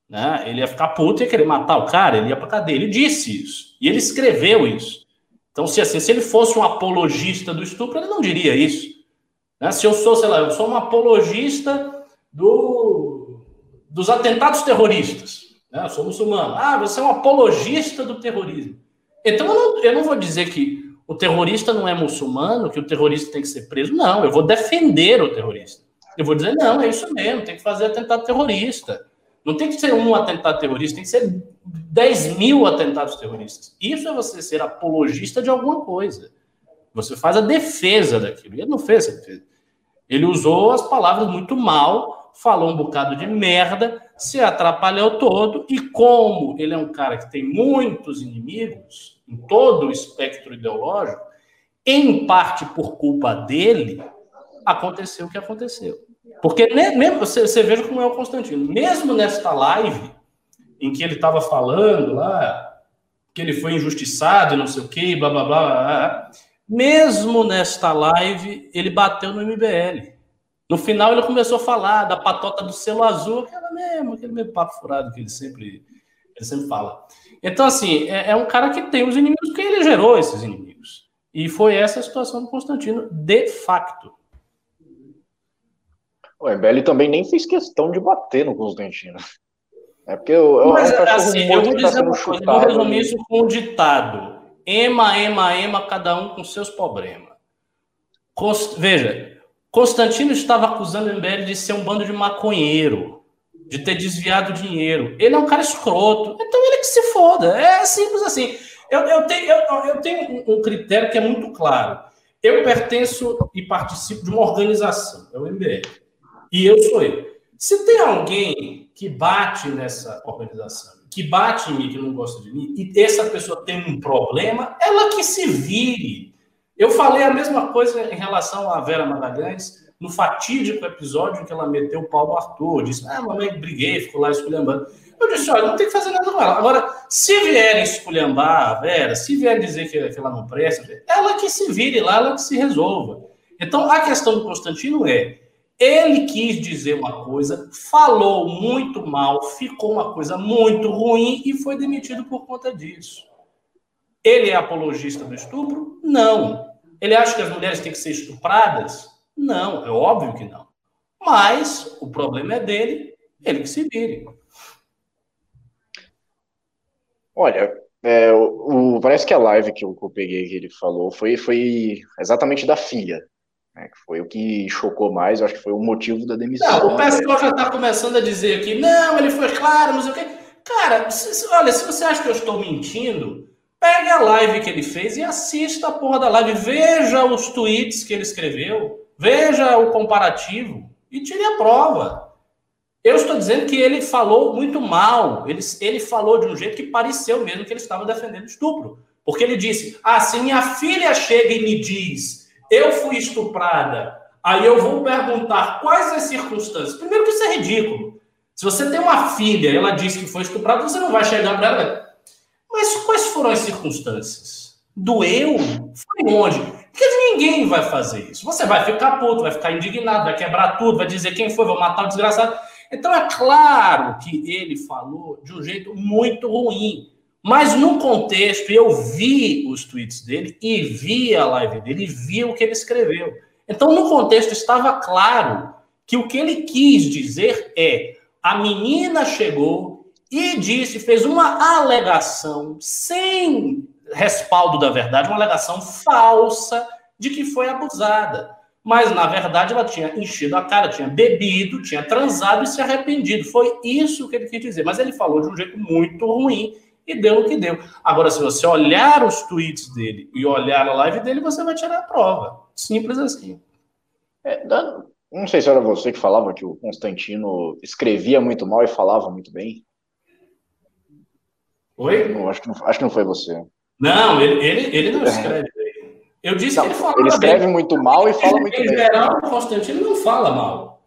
Né? Ele ia ficar puto e ia querer matar o cara, ele ia pra cadeia. Ele disse isso. E ele escreveu isso. Então, se assim, se ele fosse um apologista do estupro, ele não diria isso. Né? Se eu sou, sei lá, eu sou um apologista do, dos atentados terroristas. Né? Eu sou muçulmano. Ah, você é um apologista do terrorismo. Então, eu não, eu não vou dizer que o terrorista não é muçulmano, que o terrorista tem que ser preso. Não, eu vou defender o terrorista. Eu vou dizer, não, é isso mesmo, tem que fazer atentado terrorista. Não tem que ser um atentado terrorista, tem que ser 10 mil atentados terroristas. Isso é você ser apologista de alguma coisa. Você faz a defesa daquilo. E ele não fez essa defesa. Ele usou as palavras muito mal, falou um bocado de merda, se atrapalhou todo, e como ele é um cara que tem muitos inimigos em todo o espectro ideológico, em parte por culpa dele, aconteceu o que aconteceu. Porque mesmo você, você veja como é o Constantino, mesmo nesta live em que ele estava falando lá que ele foi injustiçado e não sei o que, blá blá blá, blá, mesmo nesta live ele bateu no MBL. No final ele começou a falar da patota do selo azul, aquela mesmo, aquele mesmo papo furado que ele sempre, ele sempre fala. Então, assim, é, é um cara que tem os inimigos, porque ele gerou esses inimigos. E foi essa a situação do Constantino, de facto. O MBL também nem fez questão de bater no Constantino. É porque eu, eu, Mas, eu, assim, eu vou tá dizer uma coisa, eu vou resumir isso com um ditado. Ema, ema, ema, cada um com seus problemas. Const... Veja, Constantino estava acusando o MBL de ser um bando de maconheiro, de ter desviado dinheiro. Ele é um cara escroto, então ele que se foda. É simples assim. Eu, eu tenho, eu, eu tenho um critério que é muito claro. Eu pertenço e participo de uma organização, é o MBL e eu sou ele. Se tem alguém que bate nessa organização, que bate em mim, que não gosta de mim, e essa pessoa tem um problema, ela que se vire. Eu falei a mesma coisa em relação à Vera Magalhães, no fatídico episódio que ela meteu o pau no Arthur, disse, ah, mamãe, briguei, ficou lá esculhambando. Eu disse, olha, não tem que fazer nada com ela. Agora, se vierem esculhambar a Vera, se vierem dizer que, que ela não presta, ela que se vire lá, ela que se resolva. Então, a questão do Constantino é, ele quis dizer uma coisa, falou muito mal, ficou uma coisa muito ruim e foi demitido por conta disso. Ele é apologista do estupro? Não. Ele acha que as mulheres têm que ser estupradas? Não, é óbvio que não. Mas o problema é dele, ele que se vire. Olha, é, o, o, parece que a live que eu, que eu peguei que ele falou foi, foi exatamente da filha né, que foi o que chocou mais, eu acho que foi o motivo da demissão. Não, o pessoal já está começando a dizer aqui, não, ele foi claro, não sei o quê. Cara, se, olha, se você acha que eu estou mentindo, pegue a live que ele fez e assista a porra da live, veja os tweets que ele escreveu, veja o comparativo e tire a prova. Eu estou dizendo que ele falou muito mal, ele, ele falou de um jeito que pareceu mesmo que ele estava defendendo estupro. Porque ele disse: ah, se minha filha chega e me diz eu fui estuprada, aí eu vou perguntar quais as circunstâncias. Primeiro que isso é ridículo. Se você tem uma filha e ela diz que foi estuprada, você não vai chegar para ela. Mas quais foram as circunstâncias? Doeu? Foi onde? Porque ninguém vai fazer isso. Você vai ficar puto, vai ficar indignado, vai quebrar tudo, vai dizer quem foi, vou matar o desgraçado. Então é claro que ele falou de um jeito muito ruim. Mas no contexto, eu vi os tweets dele e vi a live dele e vi o que ele escreveu. Então, no contexto, estava claro que o que ele quis dizer é: a menina chegou e disse, fez uma alegação sem respaldo da verdade, uma alegação falsa de que foi abusada. Mas, na verdade, ela tinha enchido a cara, tinha bebido, tinha transado e se arrependido. Foi isso que ele quis dizer. Mas ele falou de um jeito muito ruim e deu o que deu. Agora, se você olhar os tweets dele e olhar a live dele, você vai tirar a prova. Simples assim. É, não sei se era você que falava que o Constantino escrevia muito mal e falava muito bem. Oi? Não, acho, que não, acho que não foi você. Não, ele, ele, ele não escreve bem. Eu disse não, que ele fala Ele escreve bem. muito mal e fala muito em bem. Em geral, o Constantino não fala mal.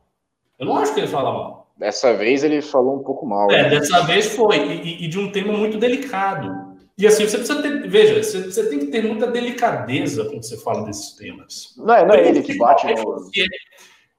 Eu não acho que ele fala mal. Dessa vez ele falou um pouco mal. É, né? dessa vez foi. E, e, de um tema muito delicado. E assim, você precisa ter, veja, você, você, tem que ter muita delicadeza quando você fala desses temas. Não é, não é ele que bate no...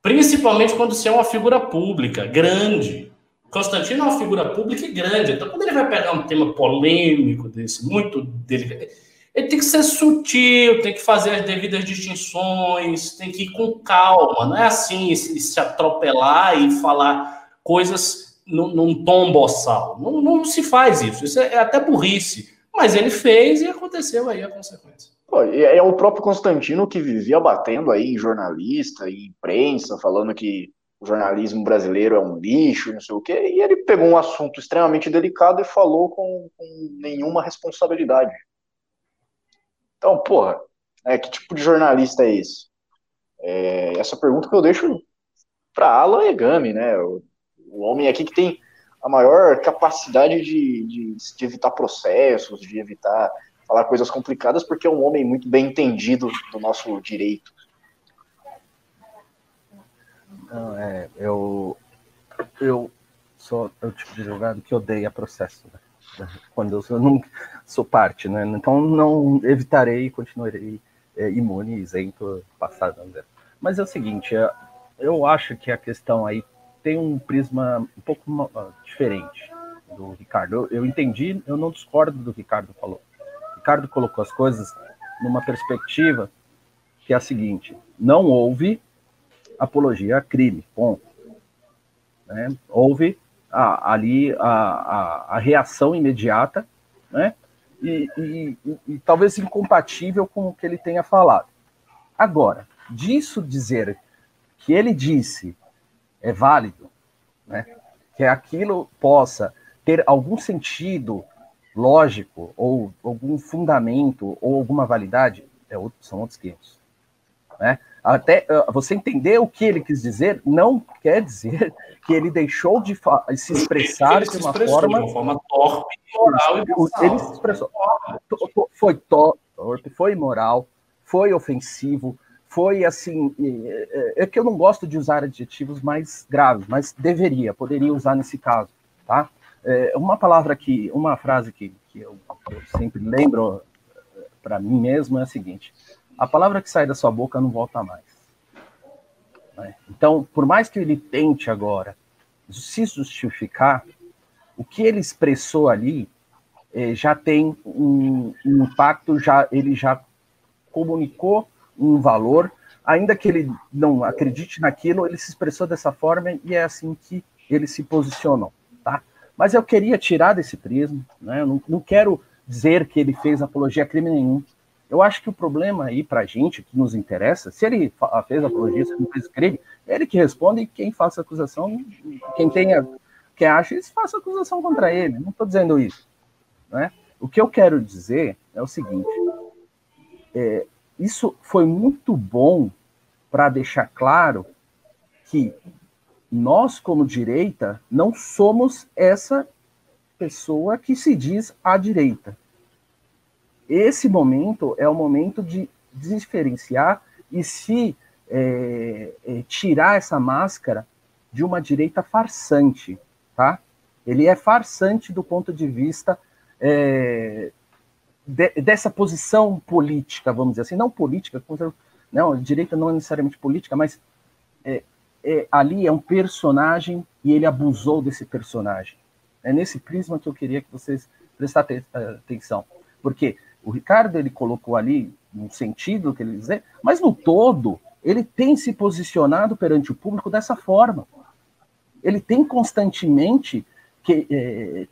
Principalmente quando você é uma figura pública, grande. Constantino é uma figura pública e grande. Então, quando ele vai pegar um tema polêmico desse, muito delicado, ele tem que ser sutil, tem que fazer as devidas distinções, tem que ir com calma. Não é assim se, se atropelar e falar coisas num, num tom boçal. Não, não se faz isso. Isso é até burrice. Mas ele fez e aconteceu aí a consequência. Pô, é o próprio Constantino que vivia batendo aí em jornalista, em imprensa, falando que o jornalismo brasileiro é um lixo, não sei o quê, e ele pegou um assunto extremamente delicado e falou com, com nenhuma responsabilidade. Então, porra, é, que tipo de jornalista é esse? É, essa pergunta que eu deixo para Alan Egami, né? O, o homem aqui que tem a maior capacidade de, de, de, evitar processos, de evitar falar coisas complicadas, porque é um homem muito bem entendido do nosso direito. Não, é, eu, eu sou o tipo de advogado que odeia processo, né? quando eu não sou parte, né? Então não evitarei continuarei é, imune, isento, passado. Né? Mas é o seguinte, é, eu acho que a questão aí tem um prisma um pouco ah, diferente do Ricardo. Eu, eu entendi, eu não discordo do que Ricardo falou. O Ricardo colocou as coisas numa perspectiva que é a seguinte: não houve apologia a crime, ponto. Né? Houve a, ali a, a, a, reação imediata, né? E, e, e, talvez incompatível com o que ele tenha falado. Agora, disso dizer que ele disse é válido, né? que aquilo possa ter algum sentido lógico ou algum fundamento ou alguma validade, é outro, são outros 500. Né? Até uh, você entender o que ele quis dizer não quer dizer que ele deixou de se expressar de uma forma, de uma forma torpe, moral e Ele se expressou. Foi torpe, foi imoral, foi ofensivo, foi assim. É, é que eu não gosto de usar adjetivos mais graves, mas deveria, poderia usar nesse caso, tá? É, uma palavra que, uma frase que, que eu, eu sempre lembro é, para mim mesmo é a seguinte: a palavra que sai da sua boca não volta mais. Né? Então, por mais que ele tente agora se justificar, o que ele expressou ali é, já tem um, um impacto, já ele já comunicou um valor, ainda que ele não acredite naquilo, ele se expressou dessa forma e é assim que ele se posicionou, tá? Mas eu queria tirar desse prisma, né? Eu não, não quero dizer que ele fez apologia a crime nenhum. Eu acho que o problema aí para a gente, que nos interessa, se ele fez apologia, se ele fez crime, é ele que responde e quem faça acusação, quem tenha, quem acha isso, faça acusação contra ele. Não estou dizendo isso. Né? O que eu quero dizer é o seguinte: é, isso foi muito bom para deixar claro que nós, como direita, não somos essa pessoa que se diz à direita. Esse momento é o momento de diferenciar e se é, é, tirar essa máscara de uma direita farsante, tá? Ele é farsante do ponto de vista é, de, dessa posição política, vamos dizer assim, não política, não, direita não é necessariamente política, mas é, é, ali é um personagem e ele abusou desse personagem. É nesse prisma que eu queria que vocês prestassem atenção, porque o Ricardo ele colocou ali no sentido que ele dizer, mas no todo ele tem se posicionado perante o público dessa forma. Ele tem constantemente que, é,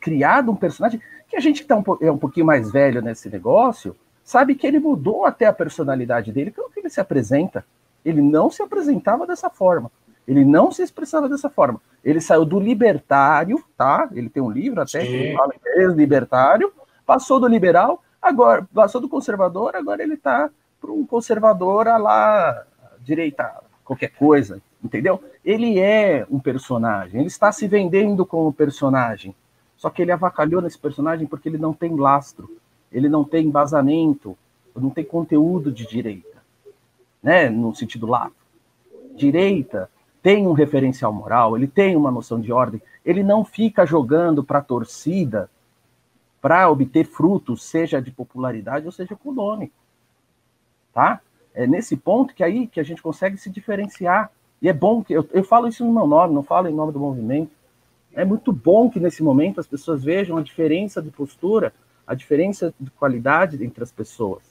criado um personagem que a gente que tá um, é um pouquinho mais velho nesse negócio, sabe que ele mudou até a personalidade dele pelo que ele se apresenta. Ele não se apresentava dessa forma. Ele não se expressava dessa forma. Ele saiu do libertário, tá? Ele tem um livro até Sim. que fala ex-libertário, passou do liberal, agora passou do conservador, agora ele tá para um conservador a lá direita, qualquer coisa, entendeu? Ele é um personagem, ele está se vendendo como personagem. Só que ele avacalhou nesse personagem porque ele não tem lastro, ele não tem embasamento, não tem conteúdo de direita, né? No sentido lato. Direita tem um referencial moral, ele tem uma noção de ordem, ele não fica jogando para a torcida para obter frutos, seja de popularidade ou seja econômico. Tá? É nesse ponto que aí que a gente consegue se diferenciar. E é bom que eu, eu falo isso no meu nome, não falo em nome do movimento. É muito bom que nesse momento as pessoas vejam a diferença de postura, a diferença de qualidade entre as pessoas,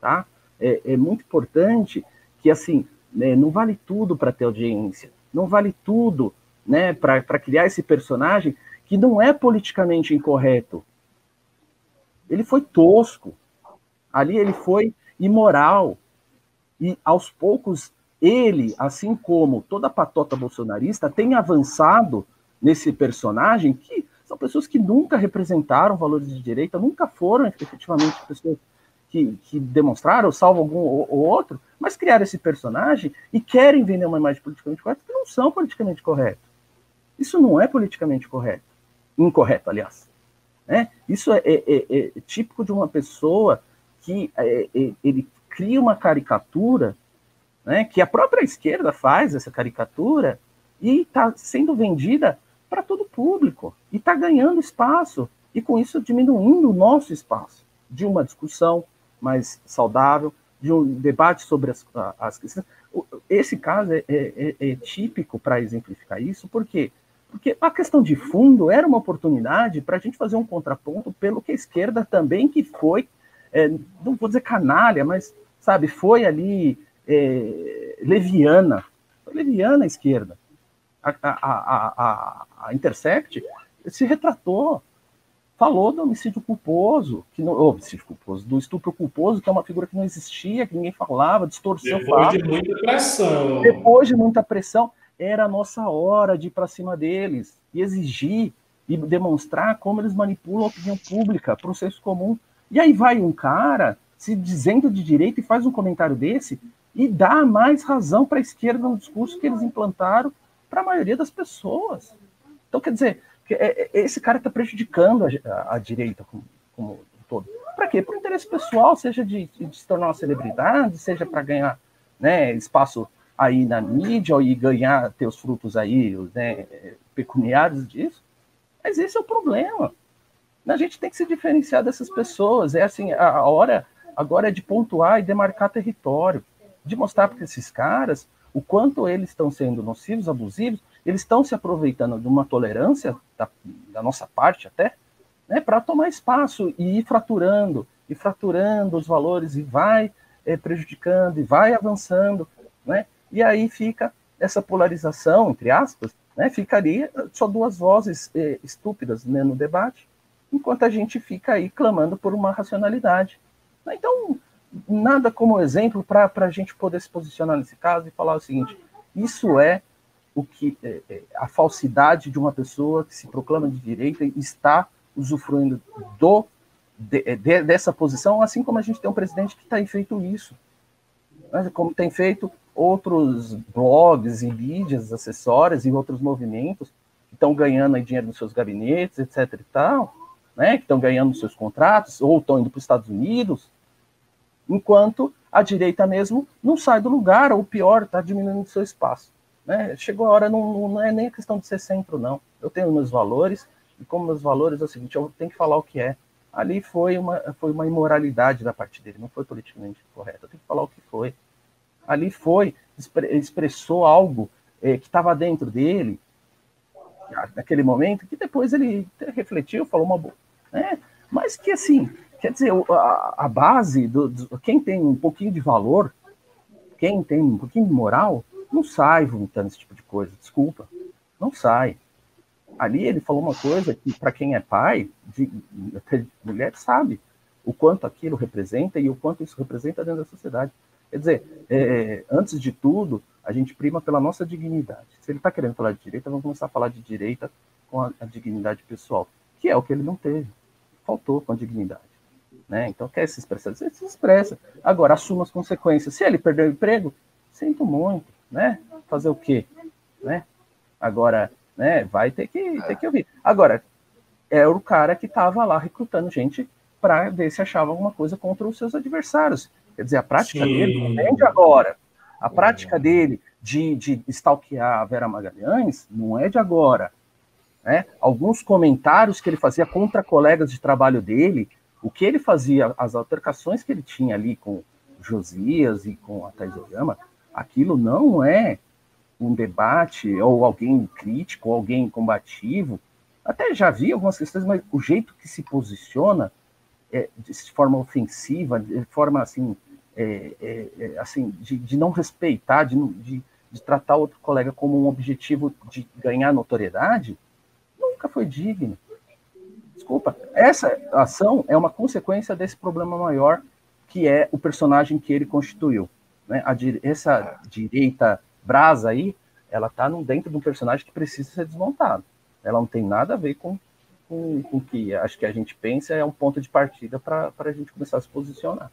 tá? É, é muito importante que assim né, não vale tudo para ter audiência, não vale tudo, né, para criar esse personagem que não é politicamente incorreto. Ele foi tosco. Ali ele foi imoral. E aos poucos ele, assim como toda a patota bolsonarista, tem avançado nesse personagem que são pessoas que nunca representaram valores de direita, nunca foram efetivamente pessoas que, que demonstraram, salvo algum ou, ou, outro, mas criaram esse personagem e querem vender uma imagem politicamente correta que não são politicamente corretos. Isso não é politicamente correto. Incorreto, aliás. Né? Isso é, é, é, é típico de uma pessoa que é, é, ele cria uma caricatura, né, que a própria esquerda faz essa caricatura e está sendo vendida para todo o público e está ganhando espaço e com isso diminuindo o nosso espaço de uma discussão mais saudável, de um debate sobre as, as questões. Esse caso é, é, é, típico para exemplificar isso, por quê? Porque a questão de fundo era uma oportunidade para a gente fazer um contraponto pelo que a esquerda também que foi, é, não vou dizer canalha, mas, sabe, foi ali é, leviana, foi leviana a esquerda. A, a, a, a Intercept se retratou, falou do homicídio culposo, que não, homicídio culposo, do estupro culposo, que é uma figura que não existia, que ninguém falava, distorceu Depois de muita pressão. Depois de muita pressão, era a nossa hora de ir para cima deles e exigir e demonstrar como eles manipulam a opinião pública para o senso comum. E aí vai um cara se dizendo de direito e faz um comentário desse e dá mais razão para a esquerda no discurso que eles implantaram para a maioria das pessoas. Então, quer dizer, é, é, esse cara está prejudicando a, a, a, direita como, como um todo. Para quê? Por interesse pessoal, seja de, de se tornar uma celebridade, seja para ganhar né, espaço aí na mídia e ganhar ter os frutos aí né, pecuniários disso. Mas esse é o problema. A gente tem que se diferenciar dessas pessoas. É assim, a hora agora é de pontuar e demarcar território, de mostrar para esses caras o quanto eles estão sendo nocivos, abusivos, eles estão se aproveitando de uma tolerância da, da nossa parte até, né, para tomar espaço e ir fraturando, e fraturando os valores, e vai é, prejudicando, e vai avançando, né, e aí fica essa polarização, entre aspas, né, ficaria só duas vozes é, estúpidas né, no debate, enquanto a gente fica aí clamando por uma racionalidade. Então, nada como exemplo para a gente poder se posicionar nesse caso e falar o seguinte: isso é o que é, é, a falsidade de uma pessoa que se proclama de direita e está usufruindo do de, de, dessa posição, assim como a gente tem um presidente que tem feito isso, né? como tem feito outros blogs e mídias acessórias e outros movimentos que estão ganhando dinheiro nos seus gabinetes, etc. e tal, né? que estão ganhando seus contratos ou estão indo para os Estados Unidos enquanto a direita mesmo não sai do lugar, ou pior, está diminuindo seu espaço. Né? Chegou a hora, não, não é nem questão de ser centro, não. Eu tenho meus valores, e como meus valores é o seguinte, eu tenho que falar o que é. Ali foi uma, foi uma imoralidade da parte dele, não foi politicamente correto. Eu tenho que falar o que foi. Ali foi, expressou algo é, que estava dentro dele, naquele momento, que depois ele refletiu, falou uma boa. Né? Mas que assim, Quer dizer, a, a base do, do, quem tem um pouquinho de valor, quem tem um pouquinho de moral, não sai vomitando esse tipo de coisa. Desculpa, não sai. Ali ele falou uma coisa que para quem é pai, de, de mulher sabe o quanto aquilo representa e o quanto isso representa dentro da sociedade. Quer dizer, é, antes de tudo, a gente prima pela nossa dignidade. Se ele está querendo falar de direita, vamos começar a falar de direita com a, a dignidade pessoal, que é o que ele não teve. Faltou com a dignidade. Né? Então, quer se expressar? Se expressa. Agora, assuma as consequências. Se ele perdeu o emprego, sinto muito, né? Fazer o quê? Né? Agora, né, vai ter que, ter que ouvir. Agora, é o cara que estava lá recrutando gente para ver se achava alguma coisa contra os seus adversários. Quer dizer, a prática Sim. dele não é de agora. A prática dele de, de stalkear a Vera Magalhães não é de agora. né? alguns comentários que ele fazia contra colegas de trabalho dele, o que ele fazia, as altercações que ele tinha ali com Josias e com a Thais Oyama, aquilo não é um debate ou alguém crítico, ou alguém combativo. Até já vi algumas questões, mas o jeito que se posiciona é, de forma ofensiva, de forma assim, é, é, é, assim de, de, não respeitar, de, de, de tratar outro colega como um objetivo de ganhar notoriedade, nunca foi digno. Desculpa. Essa ação é uma consequência desse problema maior que é o personagem que ele constituiu. Né? A, essa direita brasa aí, ela está dentro de um personagem que precisa ser desmontado. Ela não tem nada a ver com com o que acho que a gente pensa é um ponto de partida para a gente começar a se posicionar.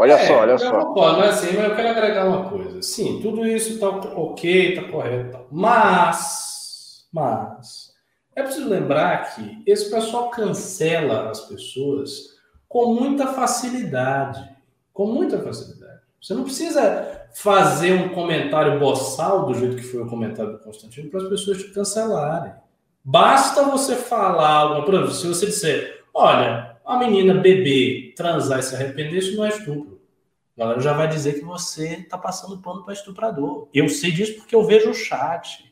Olha é, só, olha eu só. Concordo, mas, assim, mas eu quero agregar uma coisa. Sim, tudo isso está ok, está correto. Mas, mas, é preciso lembrar que esse pessoal cancela as pessoas com muita facilidade. Com muita facilidade. Você não precisa fazer um comentário boçal do jeito que foi o comentário do Constantino para as pessoas te cancelarem. Basta você falar alguma por exemplo, se você disser, olha, a menina bebê transar e se arrepender, isso não é estupro. A galera já vai dizer que você está passando pano para estuprador. Eu sei disso porque eu vejo o chat.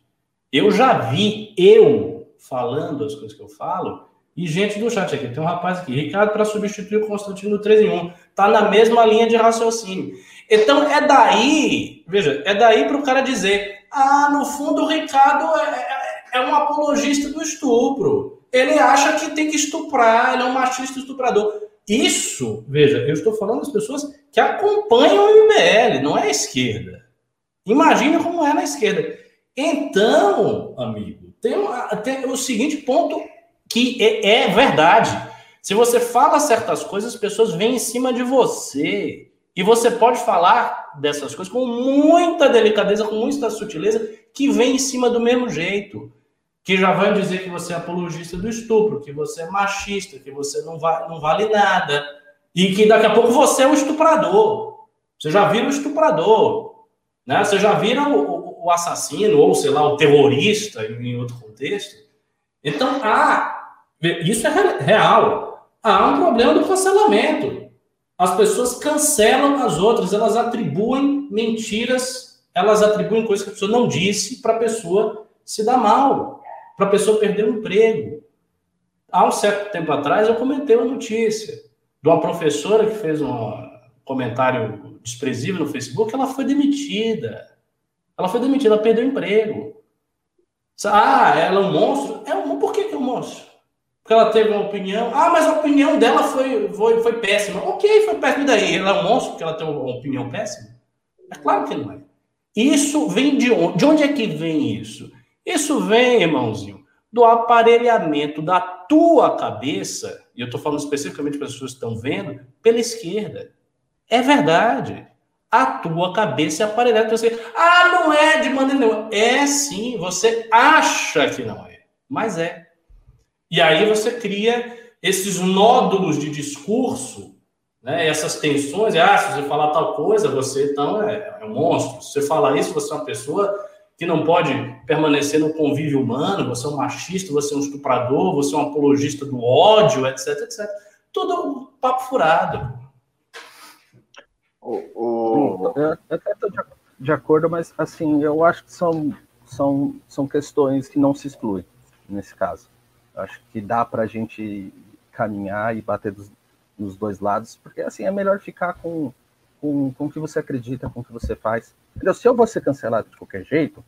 Eu já vi eu falando as coisas que eu falo e gente do chat aqui. Tem um rapaz aqui, Ricardo, para substituir o Constantino 3 em 1. Tá na mesma linha de raciocínio. Então é daí, veja, é daí para o cara dizer: ah, no fundo o Ricardo é, é é um apologista do estupro. Ele acha que tem que estuprar, ele é um machista estuprador. Isso, veja, eu estou falando das pessoas que acompanham o MBL, não é a esquerda. Imagina como é na esquerda. Então, amigo, tem, uma, tem o seguinte ponto que é, é verdade. Se você fala certas coisas, as pessoas vêm em cima de você. E você pode falar dessas coisas com muita delicadeza, com muita sutileza, que vem em cima do mesmo jeito que já vão dizer que você é apologista do estupro, que você é machista, que você não, va não vale nada, e que daqui a pouco você é um estuprador. Você já vira o estuprador, né? Você já vira o, o, o assassino, ou sei lá, o terrorista em outro contexto. Então, há, isso é real. Há um problema do cancelamento. As pessoas cancelam as outras, elas atribuem mentiras, elas atribuem coisas que a pessoa não disse para a pessoa se dar mal para a pessoa perder o emprego. Há um certo tempo atrás, eu comentei uma notícia de uma professora que fez um comentário desprezível no Facebook, ela foi demitida. Ela foi demitida, ela perdeu o emprego. Ah, ela é um monstro? É um Por que, que é um monstro? Porque ela teve uma opinião. Ah, mas a opinião dela foi, foi, foi péssima. Ok, foi péssima. E daí? Ela é um monstro porque ela tem uma opinião péssima? É claro que não é. Isso vem de onde? De onde é que vem isso? Isso vem, irmãozinho, do aparelhamento da tua cabeça, e eu estou falando especificamente para as pessoas que estão vendo, pela esquerda. É verdade. A tua cabeça é aparelhada. Você, ah, não é de maneira nenhuma. É sim, você acha que não é, mas é. E aí você cria esses nódulos de discurso, né, essas tensões. Ah, se você falar tal coisa, você então é, é um monstro. Se você falar isso, você é uma pessoa que não pode permanecer no convívio humano, você é um machista, você é um estuprador, você é um apologista do ódio, etc, etc. Tudo um papo furado. O, o... Eu até estou de, de acordo, mas assim, eu acho que são, são, são questões que não se excluem nesse caso. Eu acho que dá para a gente caminhar e bater dos, nos dois lados, porque assim é melhor ficar com, com, com o que você acredita, com o que você faz Entendeu? Se eu vou ser cancelado de qualquer jeito,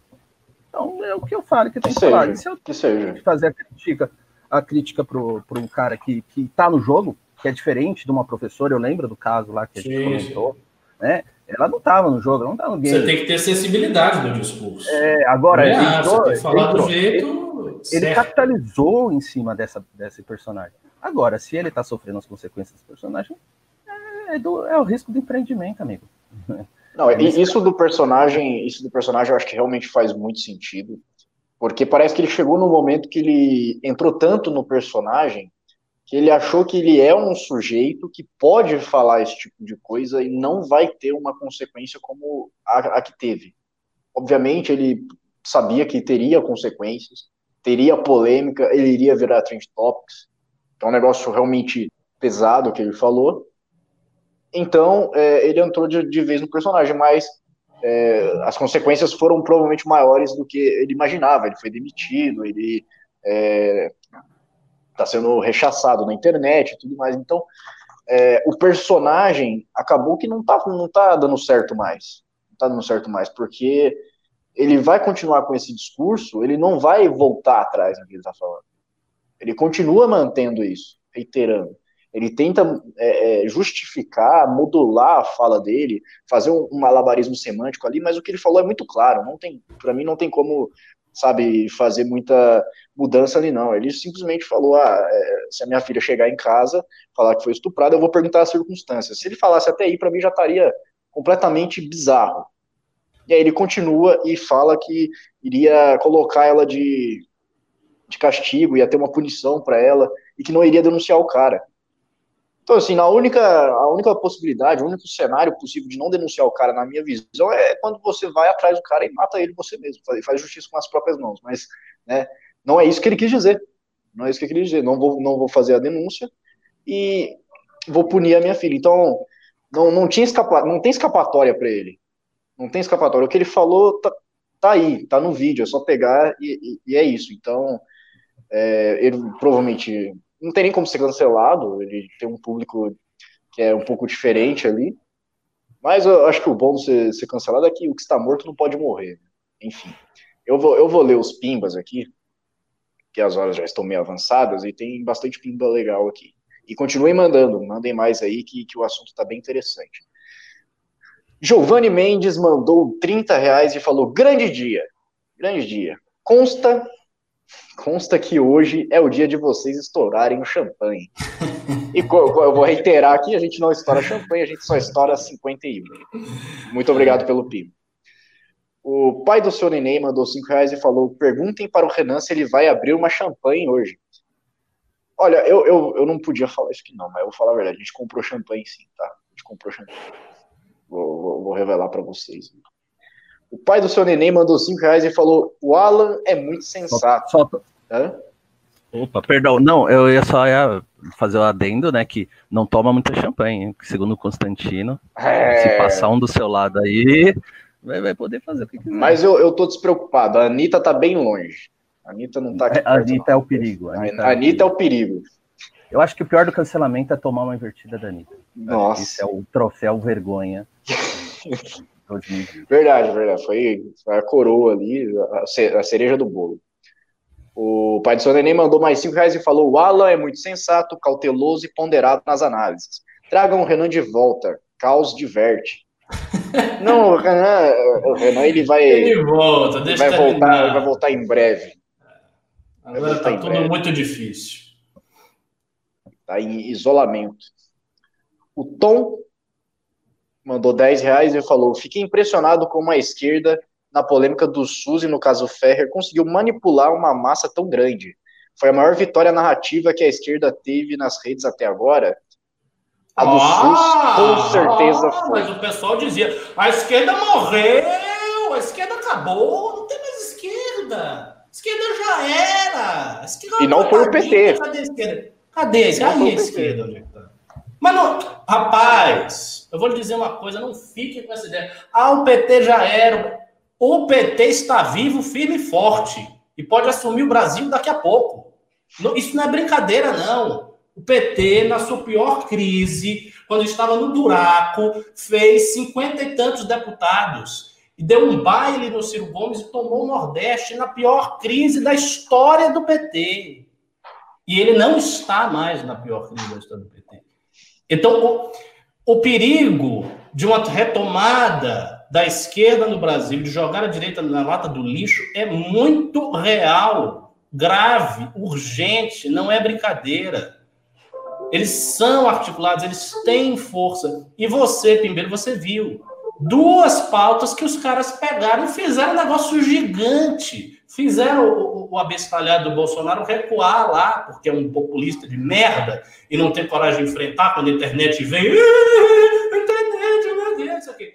então é o que eu falo que tem que, que falar. E se eu que seja. fazer a crítica, a crítica para um cara que, que tá no jogo, que é diferente de uma professora, eu lembro do caso lá que a gente comentou, né? Ela não estava no jogo, ela não estava no game. Você tem que ter sensibilidade no discurso. É, agora, ele, entrou, tem que falar entrou, do jeito. Ele, ele, capitalizou em cima dessa, desse personagem. Agora, se ele está sofrendo as consequências desse personagem, é, é, do, é o risco do empreendimento, amigo. Não, isso do personagem, isso do personagem eu acho que realmente faz muito sentido, porque parece que ele chegou no momento que ele entrou tanto no personagem que ele achou que ele é um sujeito que pode falar esse tipo de coisa e não vai ter uma consequência como a, a que teve. Obviamente ele sabia que teria consequências, teria polêmica, ele iria virar trend topics. É um negócio realmente pesado que ele falou. Então, é, ele entrou de, de, vez no personagem, mas é, as consequências foram provavelmente maiores do que ele imaginava. Ele foi demitido, ele está é, sendo rechaçado na internet e tudo mais. Então, é, o personagem acabou que não está não tá dando certo mais. Não está dando certo mais, porque ele vai continuar com esse discurso, ele não vai voltar atrás no que ele está falando. Ele continua mantendo isso, reiterando. Ele tenta é, é, justificar, modular a fala dele, fazer um, um, malabarismo semântico ali, mas o que ele falou é muito claro. Não tem, para mim, não tem como, sabe, fazer muita mudança ali não. Ele simplesmente falou: ah, é, se a minha filha chegar em casa, falar que foi estuprada, eu vou perguntar as circunstâncias. Se ele falasse até aí, para mim já estaria completamente bizarro. E aí ele continua e fala que iria colocar ela de, de castigo, ia ter uma punição para ela e que não iria denunciar o cara. Então, assim, a única, a única possibilidade, o único cenário possível de não denunciar o cara, na minha visão, é quando você vai atrás do cara e mata ele você mesmo, faz, justiça com as próprias mãos. Mas, né, não é isso que ele quis dizer. Não é isso que ele quis dizer. Não vou, não vou fazer a denúncia e vou punir a minha filha. Então, não, não, tinha escapa, não tem escapatória para ele. Não tem escapatória. O que ele falou tá, tá aí, tá no vídeo, é só pegar e, e, e é isso. Então, é, ele provavelmente não tem nem como ser cancelado, ele tem um público que é um pouco diferente ali. Mas eu acho que o bom de ser, ser cancelado é que o que está morto não pode morrer. Enfim, eu vou, eu vou ler os pimbas aqui, que as horas já estão meio avançadas e tem bastante pimba legal aqui. E continuem mandando, mandem mais aí que, que o assunto está bem interessante. Giovanni Mendes mandou 30 reais e falou: grande dia, grande dia. Consta Consta que hoje é o dia de vocês estourarem o champanhe. E eu vou reiterar aqui: a gente não estoura champanhe, a gente só estoura 51. Muito obrigado pelo PIB. O pai do seu neném mandou 5 reais e falou: perguntem para o Renan se ele vai abrir uma champanhe hoje. Olha, eu, eu, eu não podia falar isso aqui não, mas eu vou falar a verdade: a gente comprou champanhe sim, tá? A gente comprou champanhe. Vou, vou, vou revelar para vocês. O pai do seu neném mandou 5 reais e falou: o Alan é muito sensato. Opa, perdão, não, eu ia só ia fazer o adendo, né, que não toma muita champanhe, segundo o Constantino, é... se passar um do seu lado aí, vai, vai poder fazer o que quiser. Mas eu, eu tô despreocupado, a Anitta tá bem longe, a Anitta não tá aqui. A Anitta é o perigo. A Anitta, a Anitta é, o perigo. Eu acho que o pior do cancelamento é tomar uma invertida da Anitta. Nossa. Esse é o troféu vergonha. Verdade, verdade. Foi, a coroa ali, a cereja do bolo. O pai do seu neném mandou mais cinco reais e falou: o Alan é muito sensato, cauteloso e ponderado nas análises. Tragam o Renan de volta. Caos diverte. Não, o Renan, o Renan ele vai. Ele volta, deixa vai voltar, vai voltar em breve. Agora tá tudo breve. muito difícil. Tá em isolamento. O Tom mandou 10 reais e falou: Fiquei impressionado como a esquerda, na polêmica do SUS e no caso Ferrer, conseguiu manipular uma massa tão grande. Foi a maior vitória narrativa que a esquerda teve nas redes até agora. A do ah, SUS, com certeza ah, foi. Mas o pessoal dizia: a esquerda morreu, a esquerda acabou, não tem mais esquerda. A esquerda já era. Esquerda e não foi o PT. Cadê a esquerda? Cadê? Aí a esquerda? Mas não, rapaz, eu vou lhe dizer uma coisa, não fique com essa ideia. Ah, o PT já era. O PT está vivo, firme e forte. E pode assumir o Brasil daqui a pouco. Isso não é brincadeira, não. O PT, na sua pior crise, quando estava no buraco, fez cinquenta e tantos deputados. E deu um baile no Ciro Gomes e tomou o Nordeste na pior crise da história do PT. E ele não está mais na pior crise da história do PT. Então, o, o perigo de uma retomada da esquerda no Brasil, de jogar a direita na lata do lixo, é muito real, grave, urgente, não é brincadeira. Eles são articulados, eles têm força. E você, Pimbeiro, você viu duas pautas que os caras pegaram e fizeram um negócio gigante. Fizeram o, o abestalhado do Bolsonaro recuar lá, porque é um populista de merda e não tem coragem de enfrentar quando a internet vem. Internet, isso aqui.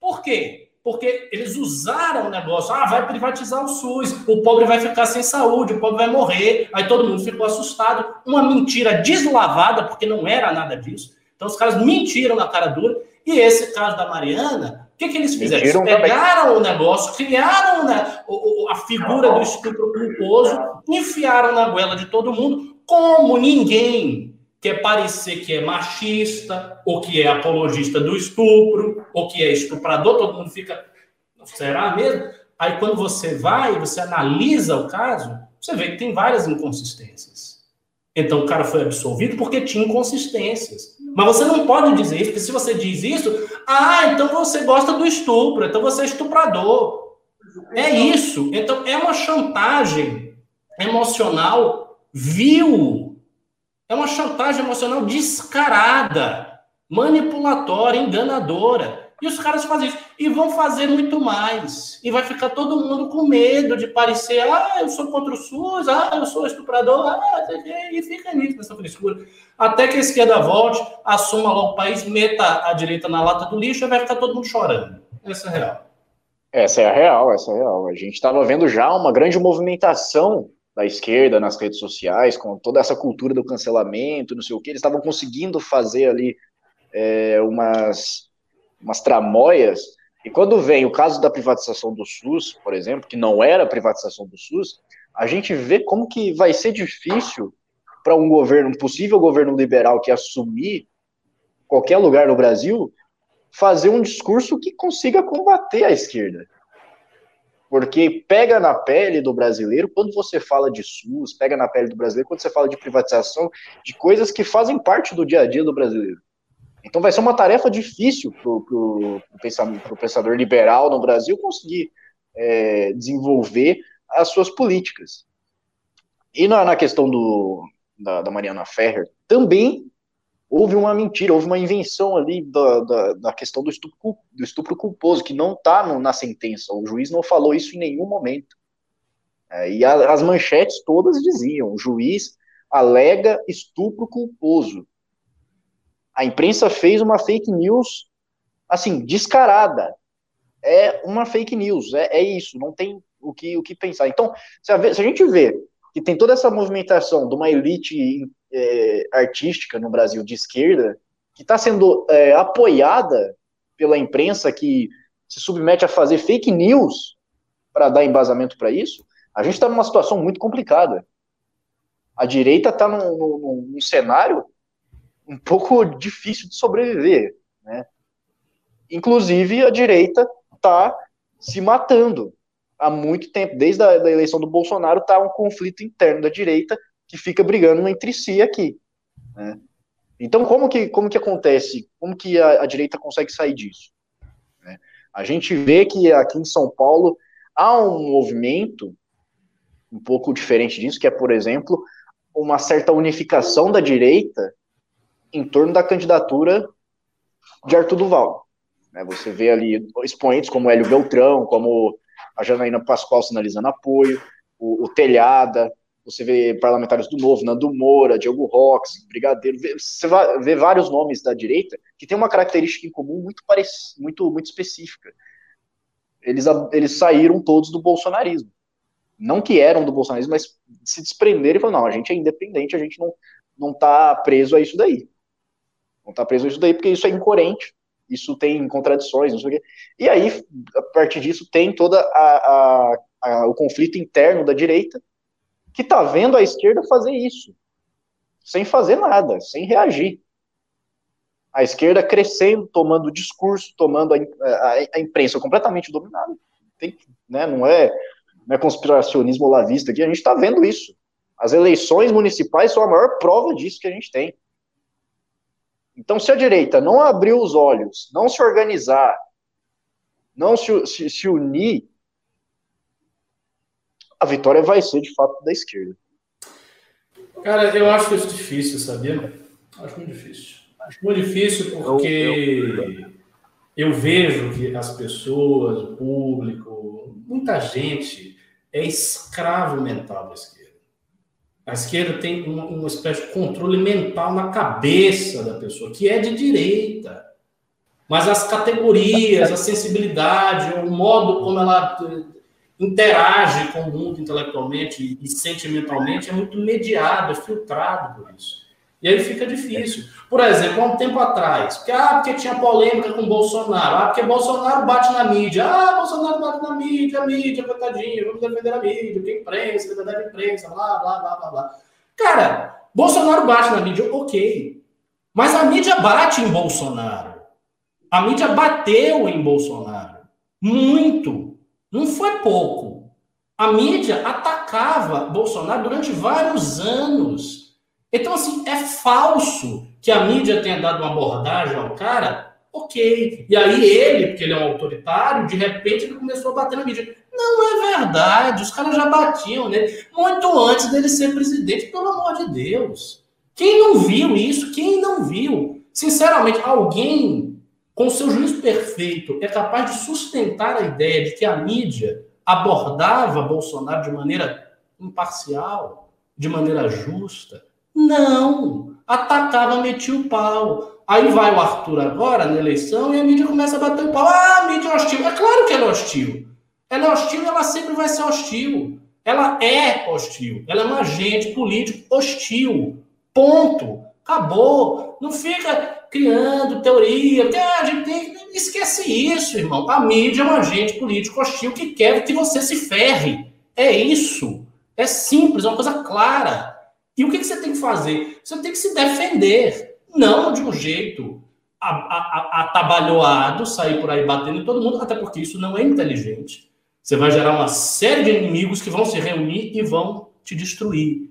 Por quê? Porque eles usaram o negócio, ah, vai privatizar o SUS, o pobre vai ficar sem saúde, o pobre vai morrer. Aí todo mundo ficou assustado. Uma mentira deslavada, porque não era nada disso. Então os caras mentiram na cara dura. E esse caso da Mariana, o que, que eles fizeram? Eles pegaram o negócio, criaram né, a figura do estupro culposo, enfiaram na goela de todo mundo, como ninguém quer parecer que é machista, ou que é apologista do estupro, ou que é estuprador, todo mundo fica, será mesmo? Aí quando você vai, você analisa o caso, você vê que tem várias inconsistências. Então o cara foi absolvido porque tinha inconsistências. Mas você não pode dizer isso, porque se você diz isso, ah, então você gosta do estupro, então você é estuprador. É isso. Então é uma chantagem emocional vil é uma chantagem emocional descarada, manipulatória, enganadora. E os caras fazem isso. E vão fazer muito mais. E vai ficar todo mundo com medo de parecer, ah, eu sou contra o SUS, ah, eu sou estuprador, ah, e fica nisso, nessa frescura. Até que a esquerda volte, assuma logo o país, meta a direita na lata do lixo e vai ficar todo mundo chorando. Essa é a real. Essa é a real, essa é a real. A gente estava vendo já uma grande movimentação da esquerda nas redes sociais, com toda essa cultura do cancelamento, não sei o que, eles estavam conseguindo fazer ali é, umas, umas tramóias, e quando vem o caso da privatização do SUS, por exemplo, que não era privatização do SUS, a gente vê como que vai ser difícil para um governo, um possível governo liberal que assumir qualquer lugar no Brasil, fazer um discurso que consiga combater a esquerda porque pega na pele do brasileiro quando você fala de SUS, pega na pele do brasileiro quando você fala de privatização, de coisas que fazem parte do dia a dia do brasileiro. Então vai ser uma tarefa difícil para o pensador, liberal no Brasil conseguir é, desenvolver as suas políticas. E na, na questão do, da, da Mariana Ferrer, também houve uma mentira, houve uma invenção ali da, da, da questão do estupro, do estupro culposo, que não está na sentença. O juiz não falou isso em nenhum momento. É, e a, as manchetes todas diziam: o juiz alega estupro culposo. A imprensa fez uma fake news, assim, descarada. É uma fake news, é, é isso, não tem o que, o que pensar. Então, se a, se a gente vê que tem toda essa movimentação de uma elite é, artística no Brasil de esquerda, que está sendo é, apoiada pela imprensa que se submete a fazer fake news para dar embasamento para isso, a gente está numa situação muito complicada. A direita está num, num, num, cenário um pouco difícil de sobreviver. Né? Inclusive, a direita está se matando há muito tempo. Desde a da eleição do Bolsonaro, está um conflito interno da direita que fica brigando entre si aqui. Né? Então, como que, como que acontece? Como que a, a direita consegue sair disso? Né? A gente vê que aqui em São Paulo há um movimento um pouco diferente disso, que é, por exemplo, uma certa unificação da direita em torno da candidatura de Arthur Duval. Né? Você vê ali expoentes como Hélio Beltrão, como a Janaína Pascoal sinalizando apoio, o, o Telhada, você vê parlamentares do Novo, Nando Moura, Diogo Rox, Brigadeiro, você ver vários nomes da direita que tem uma característica em comum muito, muito, muito específica. Eles, eles saíram todos do bolsonarismo. Não que eram do bolsonarismo, mas se desprenderam e falaram, não, a gente é independente, a gente não, não tá preso a isso daí. Não tá preso isso daí porque isso é incoerente, isso tem contradições, não sei o quê. E aí, a partir disso, tem toda a, a, a o conflito interno da direita, que está vendo a esquerda fazer isso, sem fazer nada, sem reagir. A esquerda crescendo, tomando discurso, tomando a, a, a imprensa completamente dominada. Tem, né, não, é, não é conspiracionismo lavista aqui, a gente está vendo isso. As eleições municipais são a maior prova disso que a gente tem. Então, se a direita não abrir os olhos, não se organizar, não se, se, se unir a vitória vai ser de fato da esquerda. Cara, eu acho isso difícil, sabia? Acho muito difícil. Acho muito difícil porque eu, eu, eu vejo que as pessoas, o público, muita gente é escravo mental da esquerda. A esquerda tem uma, uma espécie de controle mental na cabeça da pessoa, que é de direita. Mas as categorias, a sensibilidade, o modo como ela eh, interage com o mundo intelectualmente e sentimentalmente é muito mediado, é filtrado por isso. E aí fica difícil. Por exemplo, há um tempo atrás, porque, ah, porque tinha polêmica com Bolsonaro, ah, porque Bolsonaro bate na mídia, ah, Bolsonaro bate na mídia, a mídia, coitadinho, vamos defender a mídia, que imprensa, liberdade de imprensa, blá, blá, blá, blá, blá. Cara, Bolsonaro bate na mídia, ok. Mas a mídia bate em Bolsonaro. A mídia bateu em Bolsonaro. Muito. Não foi pouco. A mídia atacava Bolsonaro durante vários anos. Então, assim, é falso que a mídia tenha dado uma abordagem ao cara, ok. E aí ele, porque ele é um autoritário, de repente ele começou a bater na mídia. Não é verdade, os caras já batiam nele muito antes dele ser presidente, pelo amor de Deus. Quem não viu isso? Quem não viu? Sinceramente, alguém com seu juízo perfeito é capaz de sustentar a ideia de que a mídia abordava Bolsonaro de maneira imparcial, de maneira justa? Não. Atacava, metia o pau. Aí vai o Arthur agora na eleição e a mídia começa a bater o pau. Ah, a mídia é hostil. É claro que ela é hostil. Ela é hostil ela sempre vai ser hostil. Ela é hostil. Ela é um agente político hostil. Ponto. Acabou. Não fica criando teoria. Porque a gente tem. Esquece isso, irmão. A mídia é um agente político hostil que quer que você se ferre. É isso. É simples, é uma coisa clara. E o que, que você tem que fazer? Você tem que se defender, não de um jeito atabalhoado, sair por aí batendo em todo mundo, até porque isso não é inteligente. Você vai gerar uma série de inimigos que vão se reunir e vão te destruir.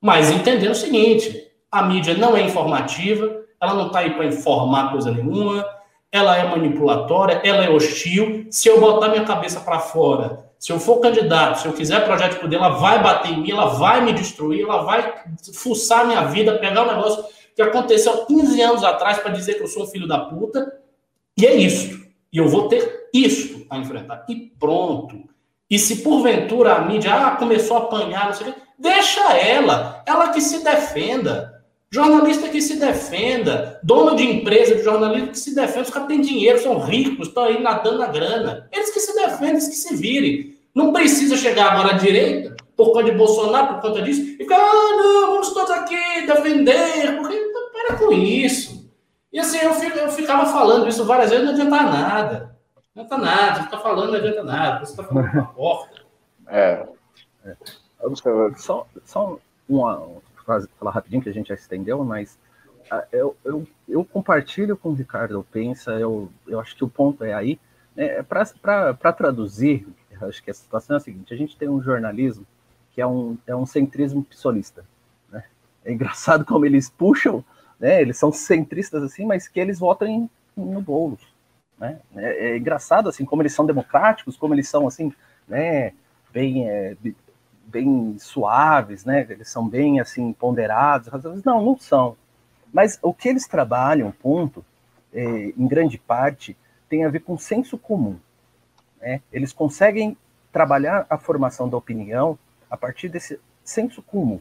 Mas entendendo o seguinte: a mídia não é informativa, ela não está aí para informar coisa nenhuma, ela é manipulatória, ela é hostil. Se eu botar minha cabeça para fora se eu for candidato, se eu quiser projeto de poder, ela vai bater em mim, ela vai me destruir, ela vai fuçar minha vida, pegar um negócio que aconteceu 15 anos atrás para dizer que eu sou filho da puta. E é isso. E eu vou ter isso a enfrentar. E pronto. E se porventura a mídia ah, começou a apanhar, não sei o quê, deixa ela. Ela que se defenda. Jornalista que se defenda, dono de empresa de jornalismo que se defenda, os caras têm dinheiro, são ricos, estão aí nadando na grana. Eles que se defendem, eles que se virem. Não precisa chegar agora à direita, por conta de Bolsonaro, por conta disso, e ficar, ah, não, vamos todos aqui defender, porque para com isso. E assim, eu, eu ficava falando isso várias vezes, não adianta nada. Não adianta nada, você está falando, não adianta nada, você está falando uma porta. É. é. Só, só uma, falar rapidinho, que a gente já estendeu, mas uh, eu, eu, eu, compartilho com o Ricardo Pensa, eu, eu acho que o ponto é aí. Né, é Para traduzir, acho que a situação é a seguinte: a gente tem um jornalismo que é um, é um centrismo psolista. Né? É engraçado como eles puxam, né? eles são centristas assim, mas que eles votam em, no Boulos. Né? É, é, engraçado assim como eles são democráticos, como eles são assim, né, bem é, bem suaves, né? Eles são bem assim ponderados. Não, não são. Mas o que eles trabalham, ponto, é, em grande parte, tem a ver com senso comum. Né? Eles conseguem trabalhar a formação da opinião a partir desse senso comum.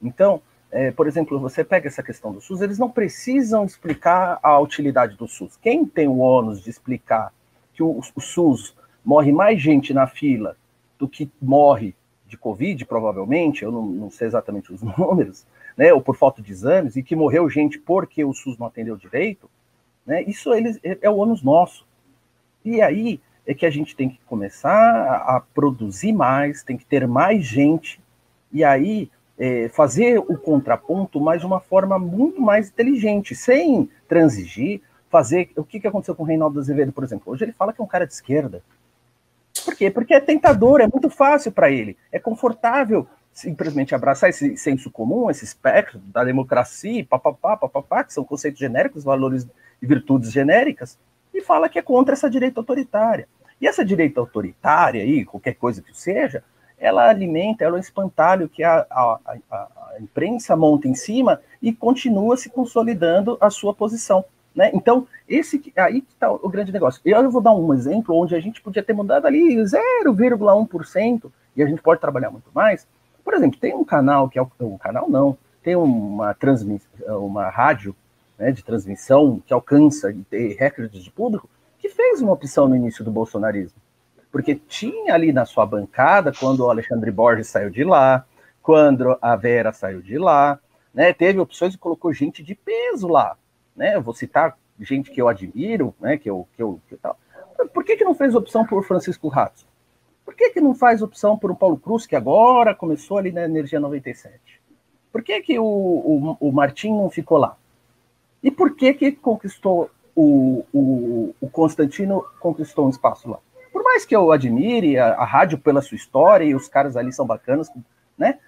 Então, é, por exemplo, você pega essa questão do SUS, eles não precisam explicar a utilidade do SUS. Quem tem o ônus de explicar que o, o SUS morre mais gente na fila do que morre de Covid, provavelmente, eu não, não, sei exatamente os números, né, ou por falta de exames, e que morreu gente porque o SUS não atendeu direito, né, isso eles, é, é o ônus nosso. E aí é que a gente tem que começar a, a produzir mais, tem que ter mais gente, e aí é, fazer o contraponto, mas de uma forma muito mais inteligente, sem transigir, fazer. O que, que aconteceu com o Reinaldo Azevedo, por exemplo? Hoje ele fala que é um cara de esquerda. Por quê? Porque é tentador, é muito fácil para ele. É confortável simplesmente abraçar esse senso comum, esse espectro da democracia, papapá, papapá, que são conceitos genéricos, valores e virtudes genéricas, e fala que é contra essa direita autoritária. E essa direita autoritária aí, qualquer coisa que seja, ela alimenta, ela é um espantalho que a, a, a, a imprensa monta em cima e continua se consolidando a sua posição. Né? Então, esse aí que está o grande negócio. Eu vou dar um exemplo onde a gente podia ter mudado ali 0,1% e a gente pode trabalhar muito mais. Por exemplo, tem um canal que é um canal não, tem uma transmissão, uma rádio né, de transmissão que alcança e tem recordes de público, que fez uma opção no início do bolsonarismo. Porque tinha ali na sua bancada, quando o Alexandre Borges saiu de lá, quando a Vera saiu de lá, né, teve opções e colocou gente de peso lá. Né, eu vou citar gente que eu admiro, né, que eu, que eu, que tal. Por que, que não fez opção por Francisco Ratos? Por que, que não faz opção por um Paulo Cruz, que agora começou ali na Energia 97? Por que, que o, o, o Martim não ficou lá? E por que que conquistou o, o, o Constantino conquistou um espaço lá? Por mais que eu admire a, a rádio pela sua história e os caras ali são bacanas, né?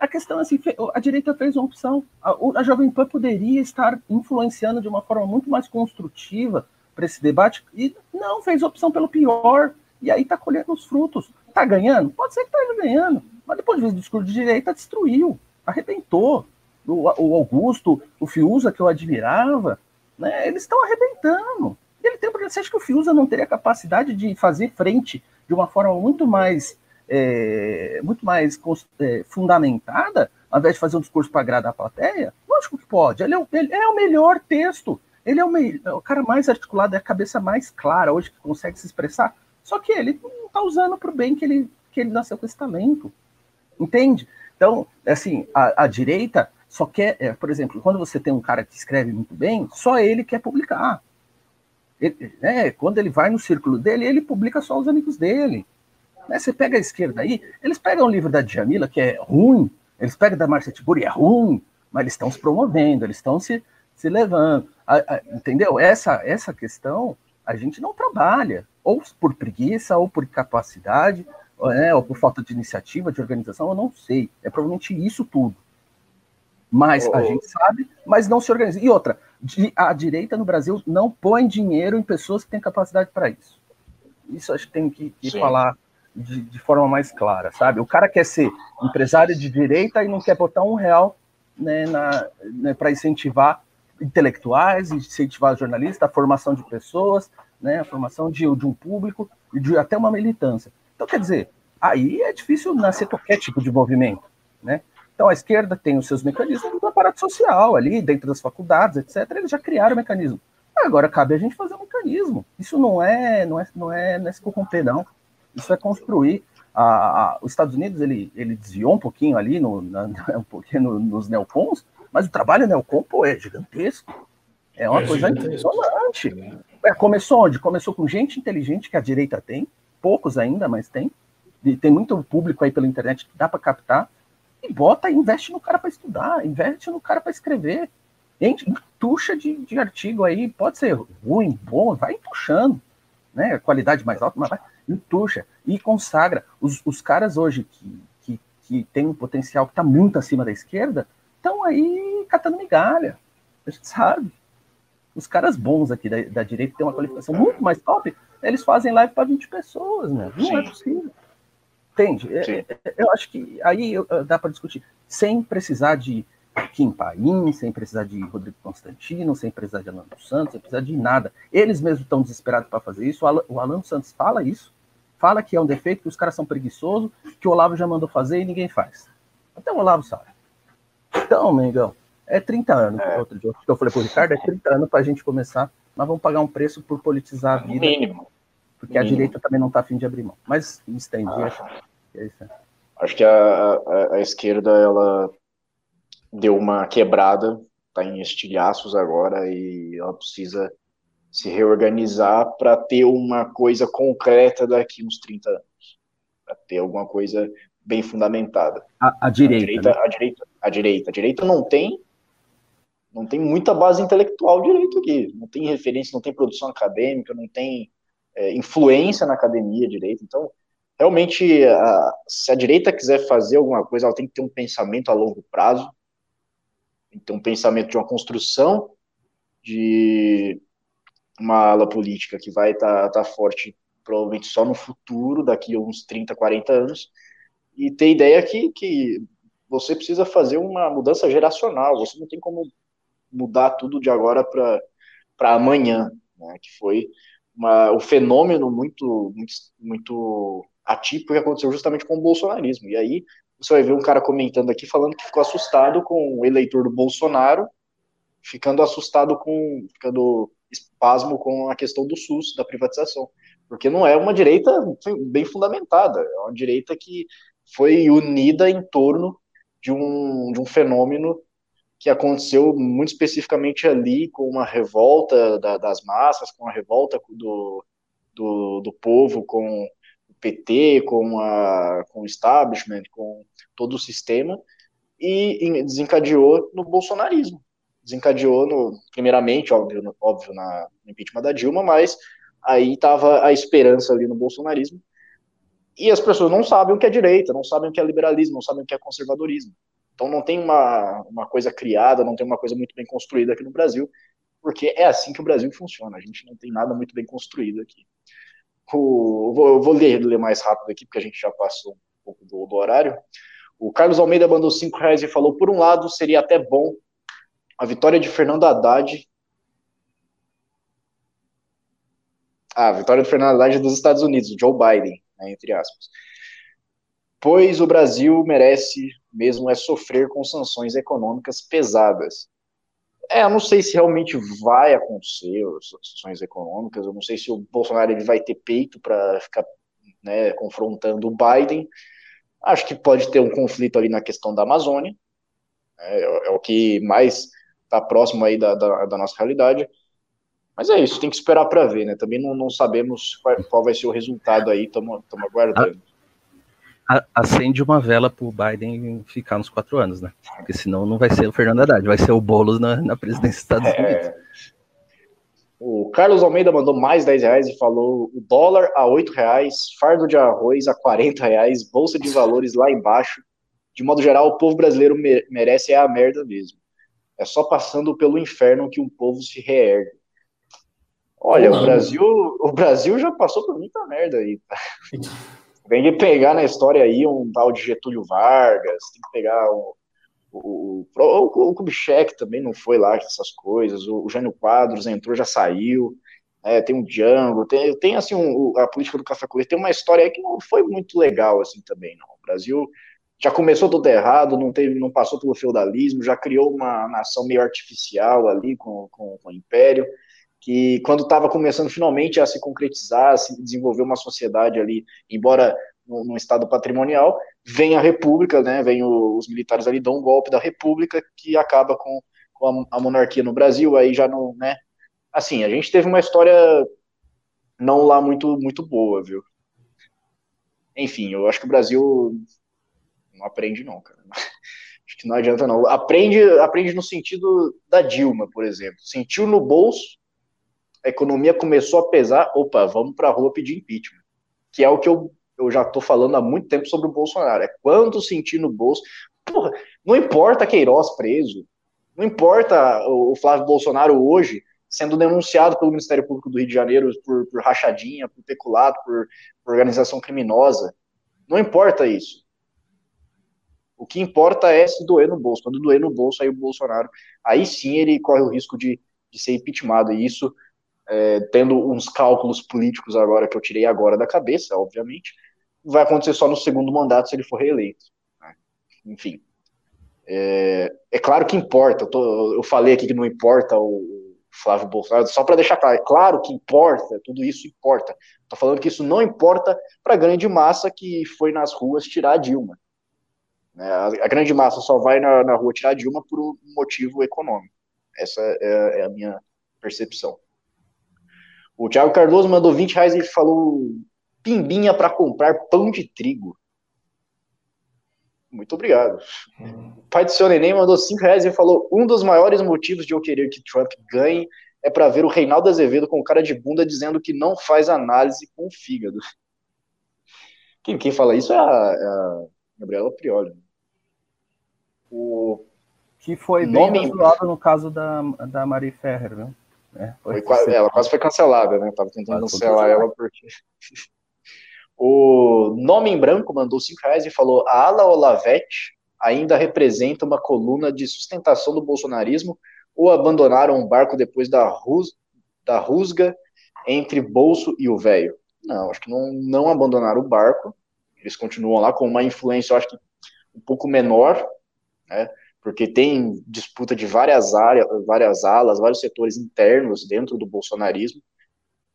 A questão é assim, a direita fez uma opção. A, a Jovem Pan poderia estar influenciando de uma forma muito mais construtiva para esse debate e não fez opção pelo pior. E aí está colhendo os frutos. Está ganhando? Pode ser que esteja ganhando. Mas depois do discurso de direita, destruiu, arrebentou o, o Augusto, o Fiuza, que eu admirava, né, eles estão arrebentando. Ele tem, você acha que o Fiuza não teria capacidade de fazer frente de uma forma muito mais, é, muito mais é, fundamentada, ao invés de fazer um discurso para agradar a plateia? Lógico que pode. Ele é, o, ele é o melhor texto. Ele é o, é o cara mais articulado, é a cabeça mais clara hoje que consegue se expressar. Só que ele não está usando para o bem que ele, que ele nasceu com esse talento. Entende? Então, assim, a, a direita só quer, é, por exemplo, quando você tem um cara que escreve muito bem, só ele quer publicar. Ele, né, quando ele vai no círculo dele, ele publica só os amigos dele. Né, você pega a esquerda aí, eles pegam o livro da Djamila, que é ruim, eles pegam da Marcia Tiburi, é ruim, mas eles estão se promovendo, eles estão se, se levando. A, a, entendeu? Essa, essa questão a gente não trabalha, ou por preguiça, ou por capacidade, ou, né, ou por falta de iniciativa, de organização, eu não sei. É provavelmente isso tudo. Mas oh. a gente sabe, mas não se organiza. E outra, a direita no Brasil não põe dinheiro em pessoas que têm capacidade para isso. Isso acho que tem que, que falar de, de, forma mais clara, sabe? O cara quer ser empresário de direita e não quer botar um real né, né, para incentivar intelectuais, incentivar jornalistas, a formação de pessoas, né, a formação de, de um público e de até uma militância. Então, quer dizer, aí é difícil nascer qualquer tipo de movimento, né? Então, a esquerda tem os seus mecanismos do aparato social ali, dentro das faculdades, etc. Eles já criaram o mecanismo. Agora cabe a gente fazer um mecanismo. Isso não é, não é, não é, não é se corromper, não. Isso é construir. A, a, os Estados Unidos ele, ele desviou um pouquinho ali no, na, um pouquinho no, nos neocons, mas o trabalho neocon pô, é gigantesco. É uma é coisa impressionante. É, começou onde? Começou com gente inteligente que a direita tem, poucos ainda, mas tem. E tem muito público aí pela internet que dá para captar e bota, investe no cara para estudar, investe no cara para escrever. Entuxa de, de artigo aí, pode ser ruim, bom, vai entuchando, né? Qualidade mais alta, mas vai, entuxa e consagra. Os, os caras hoje que, que, que tem um potencial que está muito acima da esquerda, estão aí catando migalha. A gente sabe. Os caras bons aqui da, da direita têm uma qualificação muito mais top, eles fazem live para 20 pessoas, né? Não é Sim. é possível. Entende? É, é, eu acho que aí dá para discutir, sem precisar de Kim Paim, sem precisar de Rodrigo Constantino, sem precisar de Alan dos Santos, sem precisar de nada. Eles mesmos estão desesperados para fazer isso. O Alan, o Alan Santos fala isso, fala que é um defeito, que os caras são preguiçosos, que o Olavo já mandou fazer e ninguém faz. Até o Olavo sabe. Então, Mengão, é 30 anos. É. Outro dia que eu falei pro Ricardo, é 30 anos para a gente começar. Nós vamos pagar um preço por politizar a vida. Mínimo. Porque Mínimo. a direita também não está afim de abrir mão. Mas estendi. Ah. É Acho que a, a, a, esquerda ela deu uma quebrada, está em estilhaços agora e ela precisa se reorganizar para ter uma coisa concreta daqui uns 30 anos, para ter alguma coisa bem fundamentada. A, a direita, a direita, né? a direita, a direita, a direita não tem não tem muita base intelectual direito aqui, não tem referência, não tem produção acadêmica, não tem é, influência na academia direito, então realmente, a, se a direita quiser fazer alguma coisa, ela tem que ter um pensamento a longo prazo, tem que ter um pensamento de uma construção de uma ala política que vai estar tá, tá forte provavelmente só no futuro, daqui a uns 30, 40 anos, e ter ideia que, que você precisa fazer uma mudança geracional, você não tem como mudar tudo de agora para amanhã, né, que foi uma, um fenômeno muito, muito, muito atípico que aconteceu justamente com o bolsonarismo. E aí você vai ver um cara comentando aqui falando que ficou assustado com o eleitor do Bolsonaro ficando assustado com, ficando espasmo com a questão do SUS, da privatização. Porque não é uma direita bem fundamentada, é uma direita que foi unida em torno de um, de um fenômeno que aconteceu muito especificamente ali, com uma revolta da, das massas, com a revolta do, do, do povo com o PT, com, a, com o establishment, com todo o sistema, e desencadeou no bolsonarismo. Desencadeou, no, primeiramente, óbvio, óbvio na, no impeachment da Dilma, mas aí estava a esperança ali no bolsonarismo. E as pessoas não sabem o que é direita, não sabem o que é liberalismo, não sabem o que é conservadorismo. Então não tem uma, uma coisa criada, não tem uma coisa muito bem construída aqui no Brasil, porque é assim que o Brasil funciona. A gente não tem nada muito bem construído aqui. O, vou, vou ler, ler, mais rápido aqui, porque a gente já passou um pouco do, do horário. O Carlos Almeida mandou cinco reais e falou: por um lado, seria até bom a vitória de Fernando Haddad a vitória do Fernando Haddad dos Estados Unidos, Joe Biden, né, entre aspas. Pois o Brasil merece mesmo é sofrer com sanções econômicas pesadas. É, eu não sei se realmente vai acontecer as sanções econômicas, eu não sei se o Bolsonaro ele vai ter peito para ficar né, confrontando o Biden. Acho que pode ter um conflito ali na questão da Amazônia, é, é o que mais está próximo aí da, da, da nossa realidade. Mas é isso, tem que esperar para ver, né? Também não, não sabemos qual, qual, vai ser o resultado aí, estamos aguardando. acende uma vela para o Biden ficar nos quatro anos, né? Porque senão não vai ser o Fernando Haddad, vai ser o Boulos na, na presidência dos Estados é. Unidos. O Carlos Almeida mandou mais 10 reais e falou: o dólar a 8 reais, fardo de arroz a 40 reais, bolsa de valores lá embaixo. De modo geral, o povo brasileiro merece é a merda mesmo. É só passando pelo inferno que um povo se reergue. Olha, o Brasil, o Brasil já passou por muita merda aí. Tá? Vem de pegar na história aí um tal de Getúlio Vargas, tem que pegar o, o, o, o Kubitschek também não foi lá essas coisas, o, o Jânio Quadros entrou, já saiu, é, tem um Django, tem, tem assim, um, a política do café com tem uma história aí que não foi muito legal assim também, não. O Brasil já começou tudo errado, não, teve, não passou pelo feudalismo, já criou uma nação meio artificial ali com, com, com o Império, que quando estava começando finalmente a se concretizar, a se desenvolver uma sociedade ali, embora num estado patrimonial, vem a república, né, vem o, os militares ali dão um golpe da república que acaba com, com a, a, monarquia no Brasil, aí já não, né, assim, a gente teve uma história não lá muito, muito boa, viu. Enfim, eu acho que o Brasil não aprende não, cara. Acho que não adianta não. Aprende, aprende no sentido da Dilma, por exemplo. Sentiu no bolso, a economia começou a pesar, opa, vamos para a rua pedir impeachment. Que é o que eu, eu já estou falando há muito tempo sobre o Bolsonaro. É quando sentir no bolso. Porra, não importa Queiroz preso, não importa o Flávio Bolsonaro hoje sendo denunciado pelo Ministério Público do Rio de Janeiro por, por rachadinha, por peculato, por, por organização criminosa. Não importa isso. O que importa é se doer no bolso. Quando doer no bolso, aí o Bolsonaro, aí sim ele corre o risco de, de ser impeachmentado. E isso é, tendo uns cálculos políticos agora que eu tirei agora da cabeça, obviamente, vai acontecer só no segundo mandato se ele for reeleito. Né? Enfim. É, é, claro que importa, eu, tô, eu, falei aqui que não importa o Flávio Bolsonaro, só para deixar claro, é claro que importa, tudo isso importa. Estou falando que isso não importa para a grande massa que foi nas ruas tirar a Dilma. Né? A, a, grande massa só vai na, na, rua tirar Dilma por um motivo econômico. Essa é, é a minha percepção. O Thiago Cardoso mandou 20 reais e falou pimbinha para comprar pão de trigo. Muito obrigado. O pai do seu neném mandou 5 reais e falou: um dos maiores motivos de eu querer que Trump ganhe é para ver o Reinaldo Azevedo com cara de bunda dizendo que não faz análise com o fígado. Quem, quem fala isso é a, é a Gabriela Prioli. O que foi bem no caso da, da Marie Ferrer, né? É, foi quase, ela quase foi cancelada, né? Tava tentando cancelar ela porque. o Nome em Branco mandou 5 reais e falou: a ala Olavete ainda representa uma coluna de sustentação do bolsonarismo ou abandonaram o barco depois da, rus, da rusga entre Bolso e o velho? Não, acho que não, não abandonaram o barco. Eles continuam lá com uma influência, eu acho que um pouco menor, né? porque tem disputa de várias áreas, várias alas, vários setores internos dentro do bolsonarismo,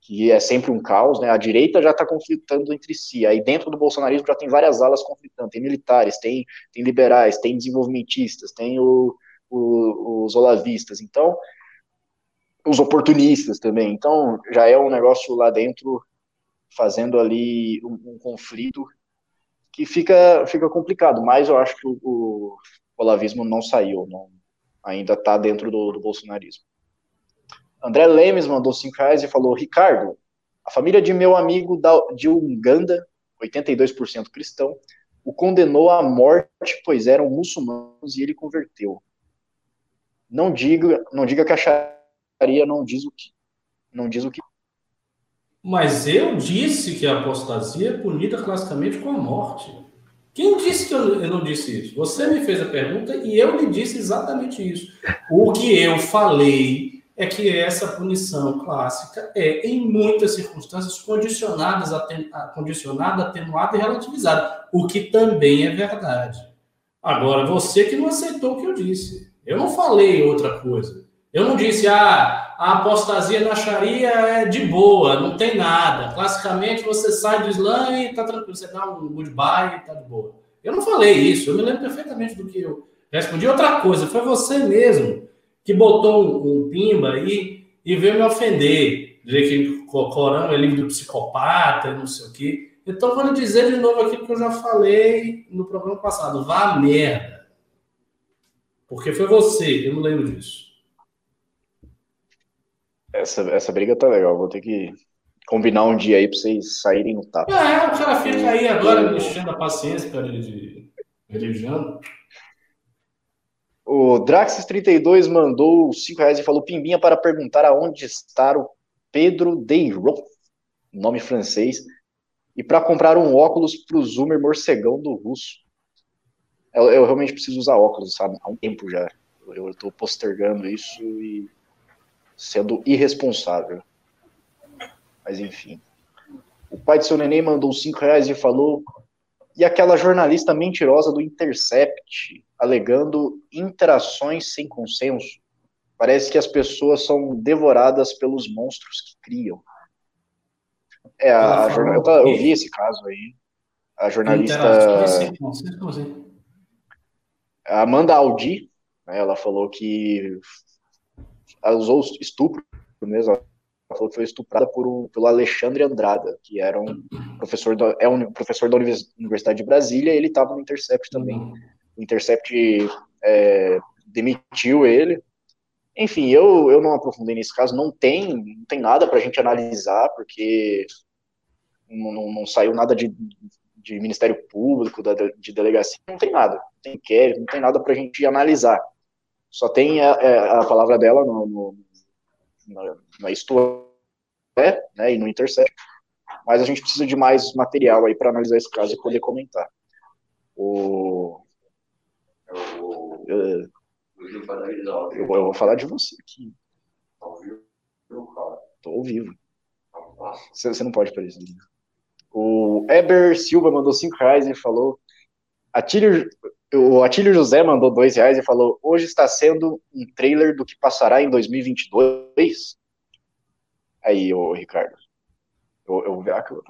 que é sempre um caos, né? A direita já está conflitando entre si, aí dentro do bolsonarismo já tem várias alas conflitando, tem militares, tem, tem liberais, tem desenvolvimentistas, tem o, o, os olavistas, então os oportunistas também, então já é um negócio lá dentro fazendo ali um, um conflito que fica, fica complicado, mas eu acho que o, o olavismo não saiu, não, ainda está dentro do, do bolsonarismo. André Lemes mandou 5 reais e falou: Ricardo, a família de meu amigo da, de Uganda, 82% cristão, o condenou à morte, pois eram muçulmanos e ele converteu. Não diga, não diga que a Sharia não diz o que. Não diz o que. Mas eu disse que a apostasia é punida classicamente com a morte. Quem disse que eu, eu não disse isso? Você me fez a pergunta e eu lhe disse exatamente isso. O que eu falei é que essa punição clássica é, em muitas circunstâncias, condicionadas, condicionada, atenuada e relativizada, o que também é verdade. Agora, você que não aceitou o que eu disse. Eu não falei outra coisa. Eu não disse, ah, a apostasia na Sharia é de boa, não tem nada. Classicamente, você sai do Islã e está tranquilo, você dá um goodbye e está de boa. Eu não falei isso, eu me lembro perfeitamente do que eu respondi. Outra coisa, foi você mesmo que botou um, pimba aí e veio me ofender, dizer que o Corão é livro do psicopata não sei o quê. Então, vou lhe dizer de novo aquilo que eu já falei no programa passado: vá merda. Porque foi você, eu não lembro disso. Essa, essa briga tá legal, vou ter que combinar um dia aí pra vocês saírem no tapa. É, o cara fica aí agora me enchendo a paciência, cara, de religião. O Draxis32 mandou 5 reais e falou: Pimbinha para perguntar aonde está o Pedro Deiron, nome francês, e para comprar um óculos para o Zoomer morcegão do russo. Eu, eu, realmente preciso usar óculos, sabe? Há um tempo já. Eu estou postergando isso e sendo irresponsável. Mas enfim. O pai de seu neném mandou 5 reais e falou: e aquela jornalista mentirosa do Intercept, alegando interações sem consenso. Parece que as pessoas são devoradas pelos monstros que criam. É, a, a jornal, eu, eu, vi esse caso aí. A jornalista. Assim? Amanda Aldi, né, ela falou que ela usou estupro mesmo, ela falou que foi estuprada por um, pelo Alexandre Andrada, que era um professor da, é um professor da Universidade de Brasília, e ele estava no Intercept também. Uhum. O Intercept é, demitiu ele. Enfim, eu, eu não aprofundei nesse caso, não tem, não tem nada para a gente analisar, porque não, não, não, saiu nada de, de Ministério Público, da, de delegacia, não tem nada, não tem inquérito, não tem nada para a gente analisar. Só tem a, a, a palavra dela no, no na, na Isto É, né, e no Intercept, mas a gente precisa de mais material aí para analisar esse caso e poder comentar. O, eu, eu, vou falar de você aqui. Tô ao vivo. Você, você não pode para isso. O Eber Silva mandou 5 reais e falou: Atílio, o Atílio José mandou 2 reais e falou: Hoje está sendo um trailer do que passará em 2022. Aí, ô Ricardo. Eu, eu vou ver aquilo.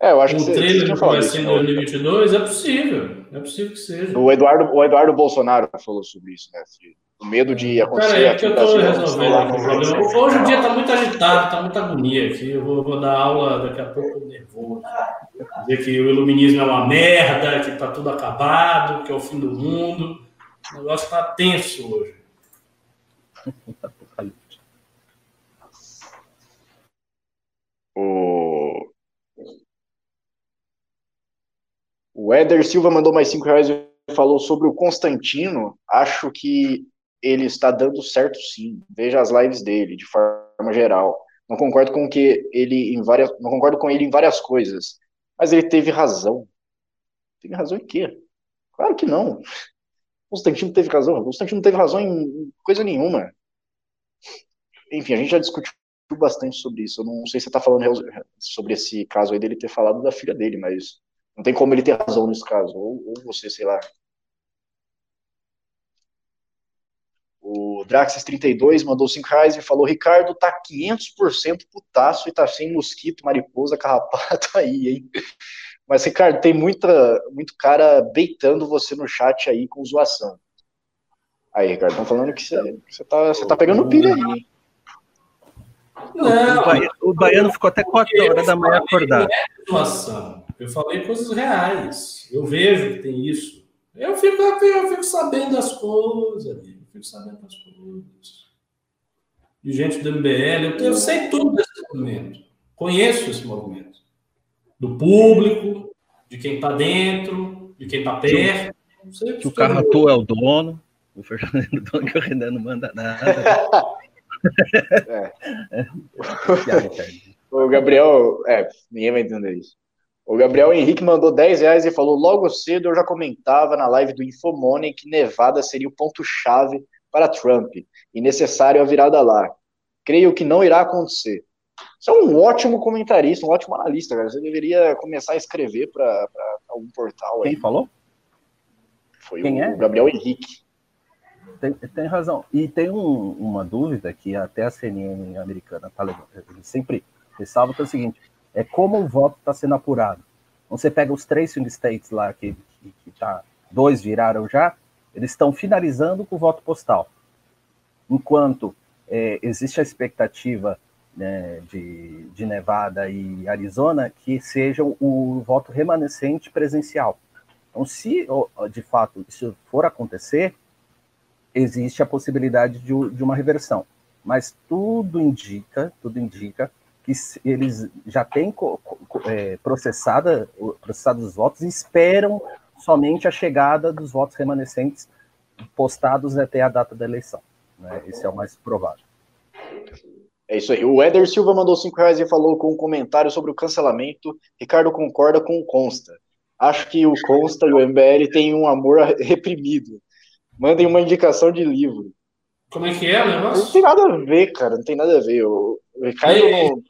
É, eu acho um que você, trailer você vai ser em 2022 é possível. É possível que seja. O Eduardo, o Eduardo Bolsonaro falou sobre isso, né? O medo de acontecer. Peraí, é que eu tô resolvendo aqui o problema. Hoje o dia tá muito agitado, tá muita agonia aqui. Eu vou, vou dar aula daqui a pouco nervoso. Dizer que o iluminismo é uma merda, que tá tudo acabado, que é o fim do mundo. O negócio tá tenso hoje. O... o Éder Silva mandou mais 5 reais e falou sobre o Constantino. Acho que ele está dando certo sim. Veja as lives dele, de forma geral. Não concordo com que ele em várias, não concordo com ele em várias coisas, mas ele teve razão. Teve razão em quê? Claro que não. Constantino teve razão. Constantino não teve razão em coisa nenhuma. Enfim, a gente já discutiu bastante sobre isso. Eu não sei se você está falando sobre esse caso aí dele ter falado da filha dele, mas não tem como ele ter razão nesse caso. Ou, ou você, sei lá, O Draxis32 mandou 5 reais e falou: Ricardo tá 500% putaço e tá sem mosquito, mariposa, carrapato aí, hein? Mas, Ricardo, tem muita, muito cara beitando você no chat aí com zoação. Aí, Ricardo, estão falando que você, tá, você tá pegando pilha aí. Não, o, baiano, o baiano ficou até 4 horas da manhã acordado. É eu falei coisas reais. Eu vejo que tem isso. Eu fico, eu fico sabendo das coisas, fico sabendo das coisas. De gente do MBL. Eu, eu sei tudo desse movimento. Conheço esse movimento. Do público, de quem está dentro, de quem está perto. Que o Carratu é o dono. O Fernando é dono que o Renan não manda nada. é. o Gabriel, é, ninguém vai entender isso. O Gabriel Henrique mandou 10 reais e falou: Logo cedo eu já comentava na live do Infomoney que Nevada seria o ponto-chave para Trump e necessário a virada lá. Creio que não irá acontecer. Você é um ótimo comentarista, um ótimo analista, cara. Você deveria começar a escrever para algum portal aí. Quem falou? Foi Quem o é? Gabriel Henrique. Tem, tem razão. E tem um, uma dúvida que até a CNN americana tá levando. sempre ressalva que é o seguinte: é como o voto está sendo apurado. Então, você pega os três swing states lá, que, que, tá, dois viraram já, eles estão finalizando com o voto postal. Enquanto é, existe a expectativa né, de, de Nevada e Arizona que sejam o voto remanescente presencial. Então, se de fato isso for acontecer, existe a possibilidade de, de uma reversão. Mas tudo indica, tudo indica que eles já têm é, processada, processados os votos e esperam somente a chegada dos votos remanescentes postados até a data da eleição. Né? Esse é o mais provável. É isso aí. O Eder Silva mandou cinco reais e falou com um comentário sobre o cancelamento. Ricardo concorda com o Consta. Acho que o Consta e o MBL têm um amor reprimido. Mandem uma indicação de livro. Como é que é o negócio? Não tem nada a ver, cara. Não tem nada a ver. O, o Ricardo não,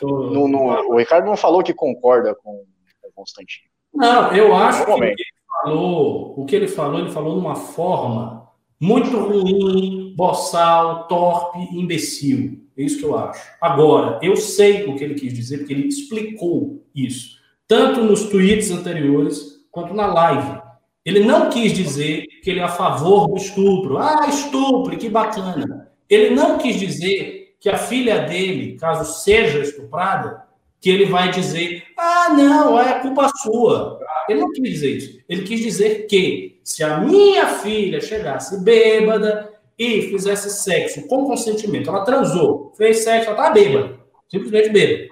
tô... não, não, o Ricardo não falou que concorda com o Constantino. Não, eu acho que ele falou, o que ele falou, ele falou de uma forma muito ruim, boçal, torpe, imbecil. É isso que eu acho. Agora, eu sei o que ele quis dizer, porque ele explicou isso, tanto nos tweets anteriores quanto na live. Ele não quis dizer que ele é a favor do estupro. Ah, estupro, que bacana. Ele não quis dizer que a filha dele, caso seja estuprada, que ele vai dizer: ah, não, é culpa sua. Ele não quis dizer isso. Ele quis dizer que se a minha filha chegasse bêbada e fizesse sexo com consentimento, ela transou, fez sexo, ela está bêbada, simplesmente bêbada,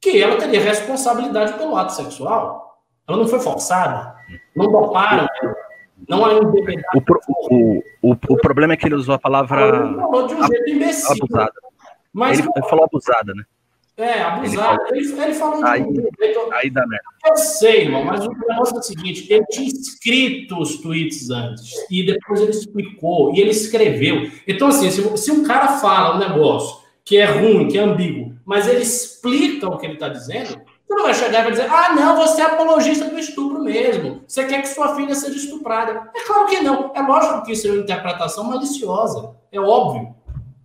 que ela teria responsabilidade pelo ato sexual. Ela não foi forçada. Não doparam Não há independência. O, pro, o, o, o, problema é que ele usou a palavra. Ele falou de um jeito imbecil. Abusada. Mas, ele, falou abusada, né? É, abusada. Ele, falou, ele, ele falou aí, de um jeito. Aí dá merda. Eu sei, irmão, mas o negócio é o seguinte: ele tinha escrito os tweets antes, e depois ele explicou, e ele escreveu. Então, assim, se, se um cara fala um negócio que é ruim, que é ambíguo, mas ele explica o que ele está dizendo, você não vai chegar e vai dizer, ah, não, você é apologista do estupro mesmo. Você quer que sua filha seja estuprada. É claro que não. É lógico que isso é uma interpretação maliciosa. É óbvio.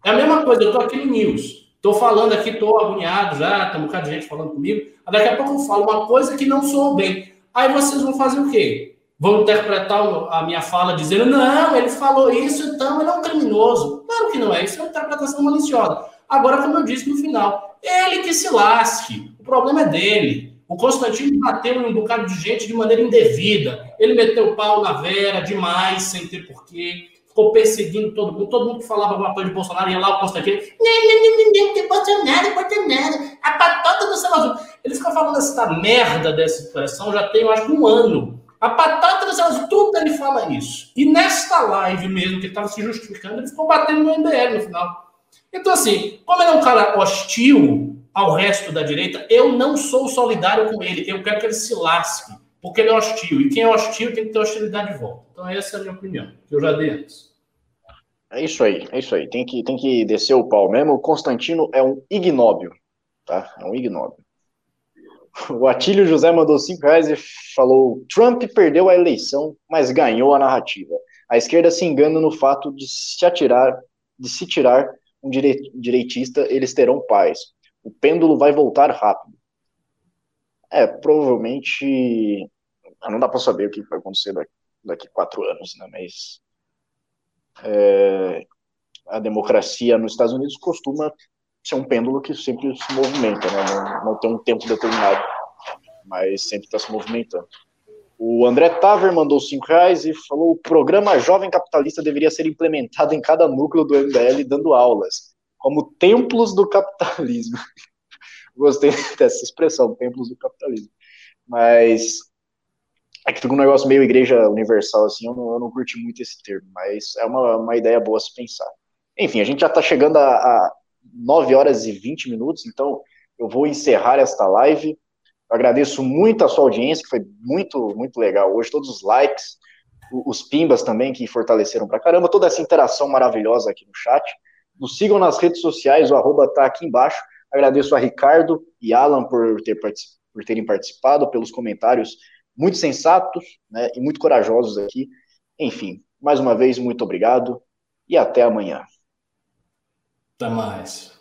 É a mesma coisa, eu estou aqui no News. Estou falando aqui, estou agoniado já, tem um bocado de gente falando comigo. Daqui a pouco eu falo uma coisa que não soou bem. Aí vocês vão fazer o quê? Vão interpretar a minha fala dizendo, não, ele falou isso, então ele é um criminoso. Claro que não é, isso é uma interpretação maliciosa. Agora, como eu disse no final, ele que se lasque. O problema é dele. O Constantino bateu em um bocado de gente de maneira indevida. Ele meteu pau na Vera demais, sem ter porquê. Ficou perseguindo todo mundo. Todo mundo que falava alguma coisa de Bolsonaro ia lá o Constantino. Não, Bolsonaro, Bolsonaro. A patota do azul. Ele fica falando essa merda dessa expressão já tem, eu acho, um ano. A patata do azul, tudo ele fala isso. E nesta live mesmo, que ele estava se justificando, ele ficou batendo no MBL no final. Então, assim, como ele é um cara hostil ao resto da direita, eu não sou solidário com ele. Eu quero que ele se lasque, porque ele é hostil. E quem é hostil tem que ter hostilidade de volta. Então, essa é a minha opinião, que eu já dei antes. É isso aí, é isso aí. Tem que, tem que descer o pau mesmo. O Constantino é um ignóbio, tá? É um ignóbio. O Atílio José mandou cinco reais e falou: Trump perdeu a eleição, mas ganhou a narrativa. A esquerda se engana no fato de se atirar de se tirar um direitista, eles terão paz. O pêndulo vai voltar rápido. É, provavelmente. Não dá para saber o que vai acontecer daqui, quatro anos, né? Mas. É, a democracia nos Estados Unidos costuma ser um pêndulo que sempre se movimenta, né? não, não tem um tempo determinado, mas sempre está se movimentando. O André Taver mandou cinco reais e falou: o programa Jovem Capitalista deveria ser implementado em cada núcleo do MBL, dando aulas, como templos do capitalismo. Gostei dessa expressão, templos do capitalismo. Mas é que fica um negócio meio igreja universal, assim, eu não, eu não curti muito esse termo, mas é uma, uma ideia boa se pensar. Enfim, a gente já está chegando a, a 9 horas e 20 minutos, então eu vou encerrar esta live. Eu agradeço muito a sua audiência, que foi muito, muito legal hoje, todos os likes, os pimbas também, que fortaleceram pra caramba, toda essa interação maravilhosa aqui no chat. Nos sigam nas redes sociais, o arroba tá aqui embaixo. Agradeço a Ricardo e Alan por, ter, por terem participado, pelos comentários muito sensatos né, e muito corajosos aqui. Enfim, mais uma vez, muito obrigado e até amanhã. Até mais.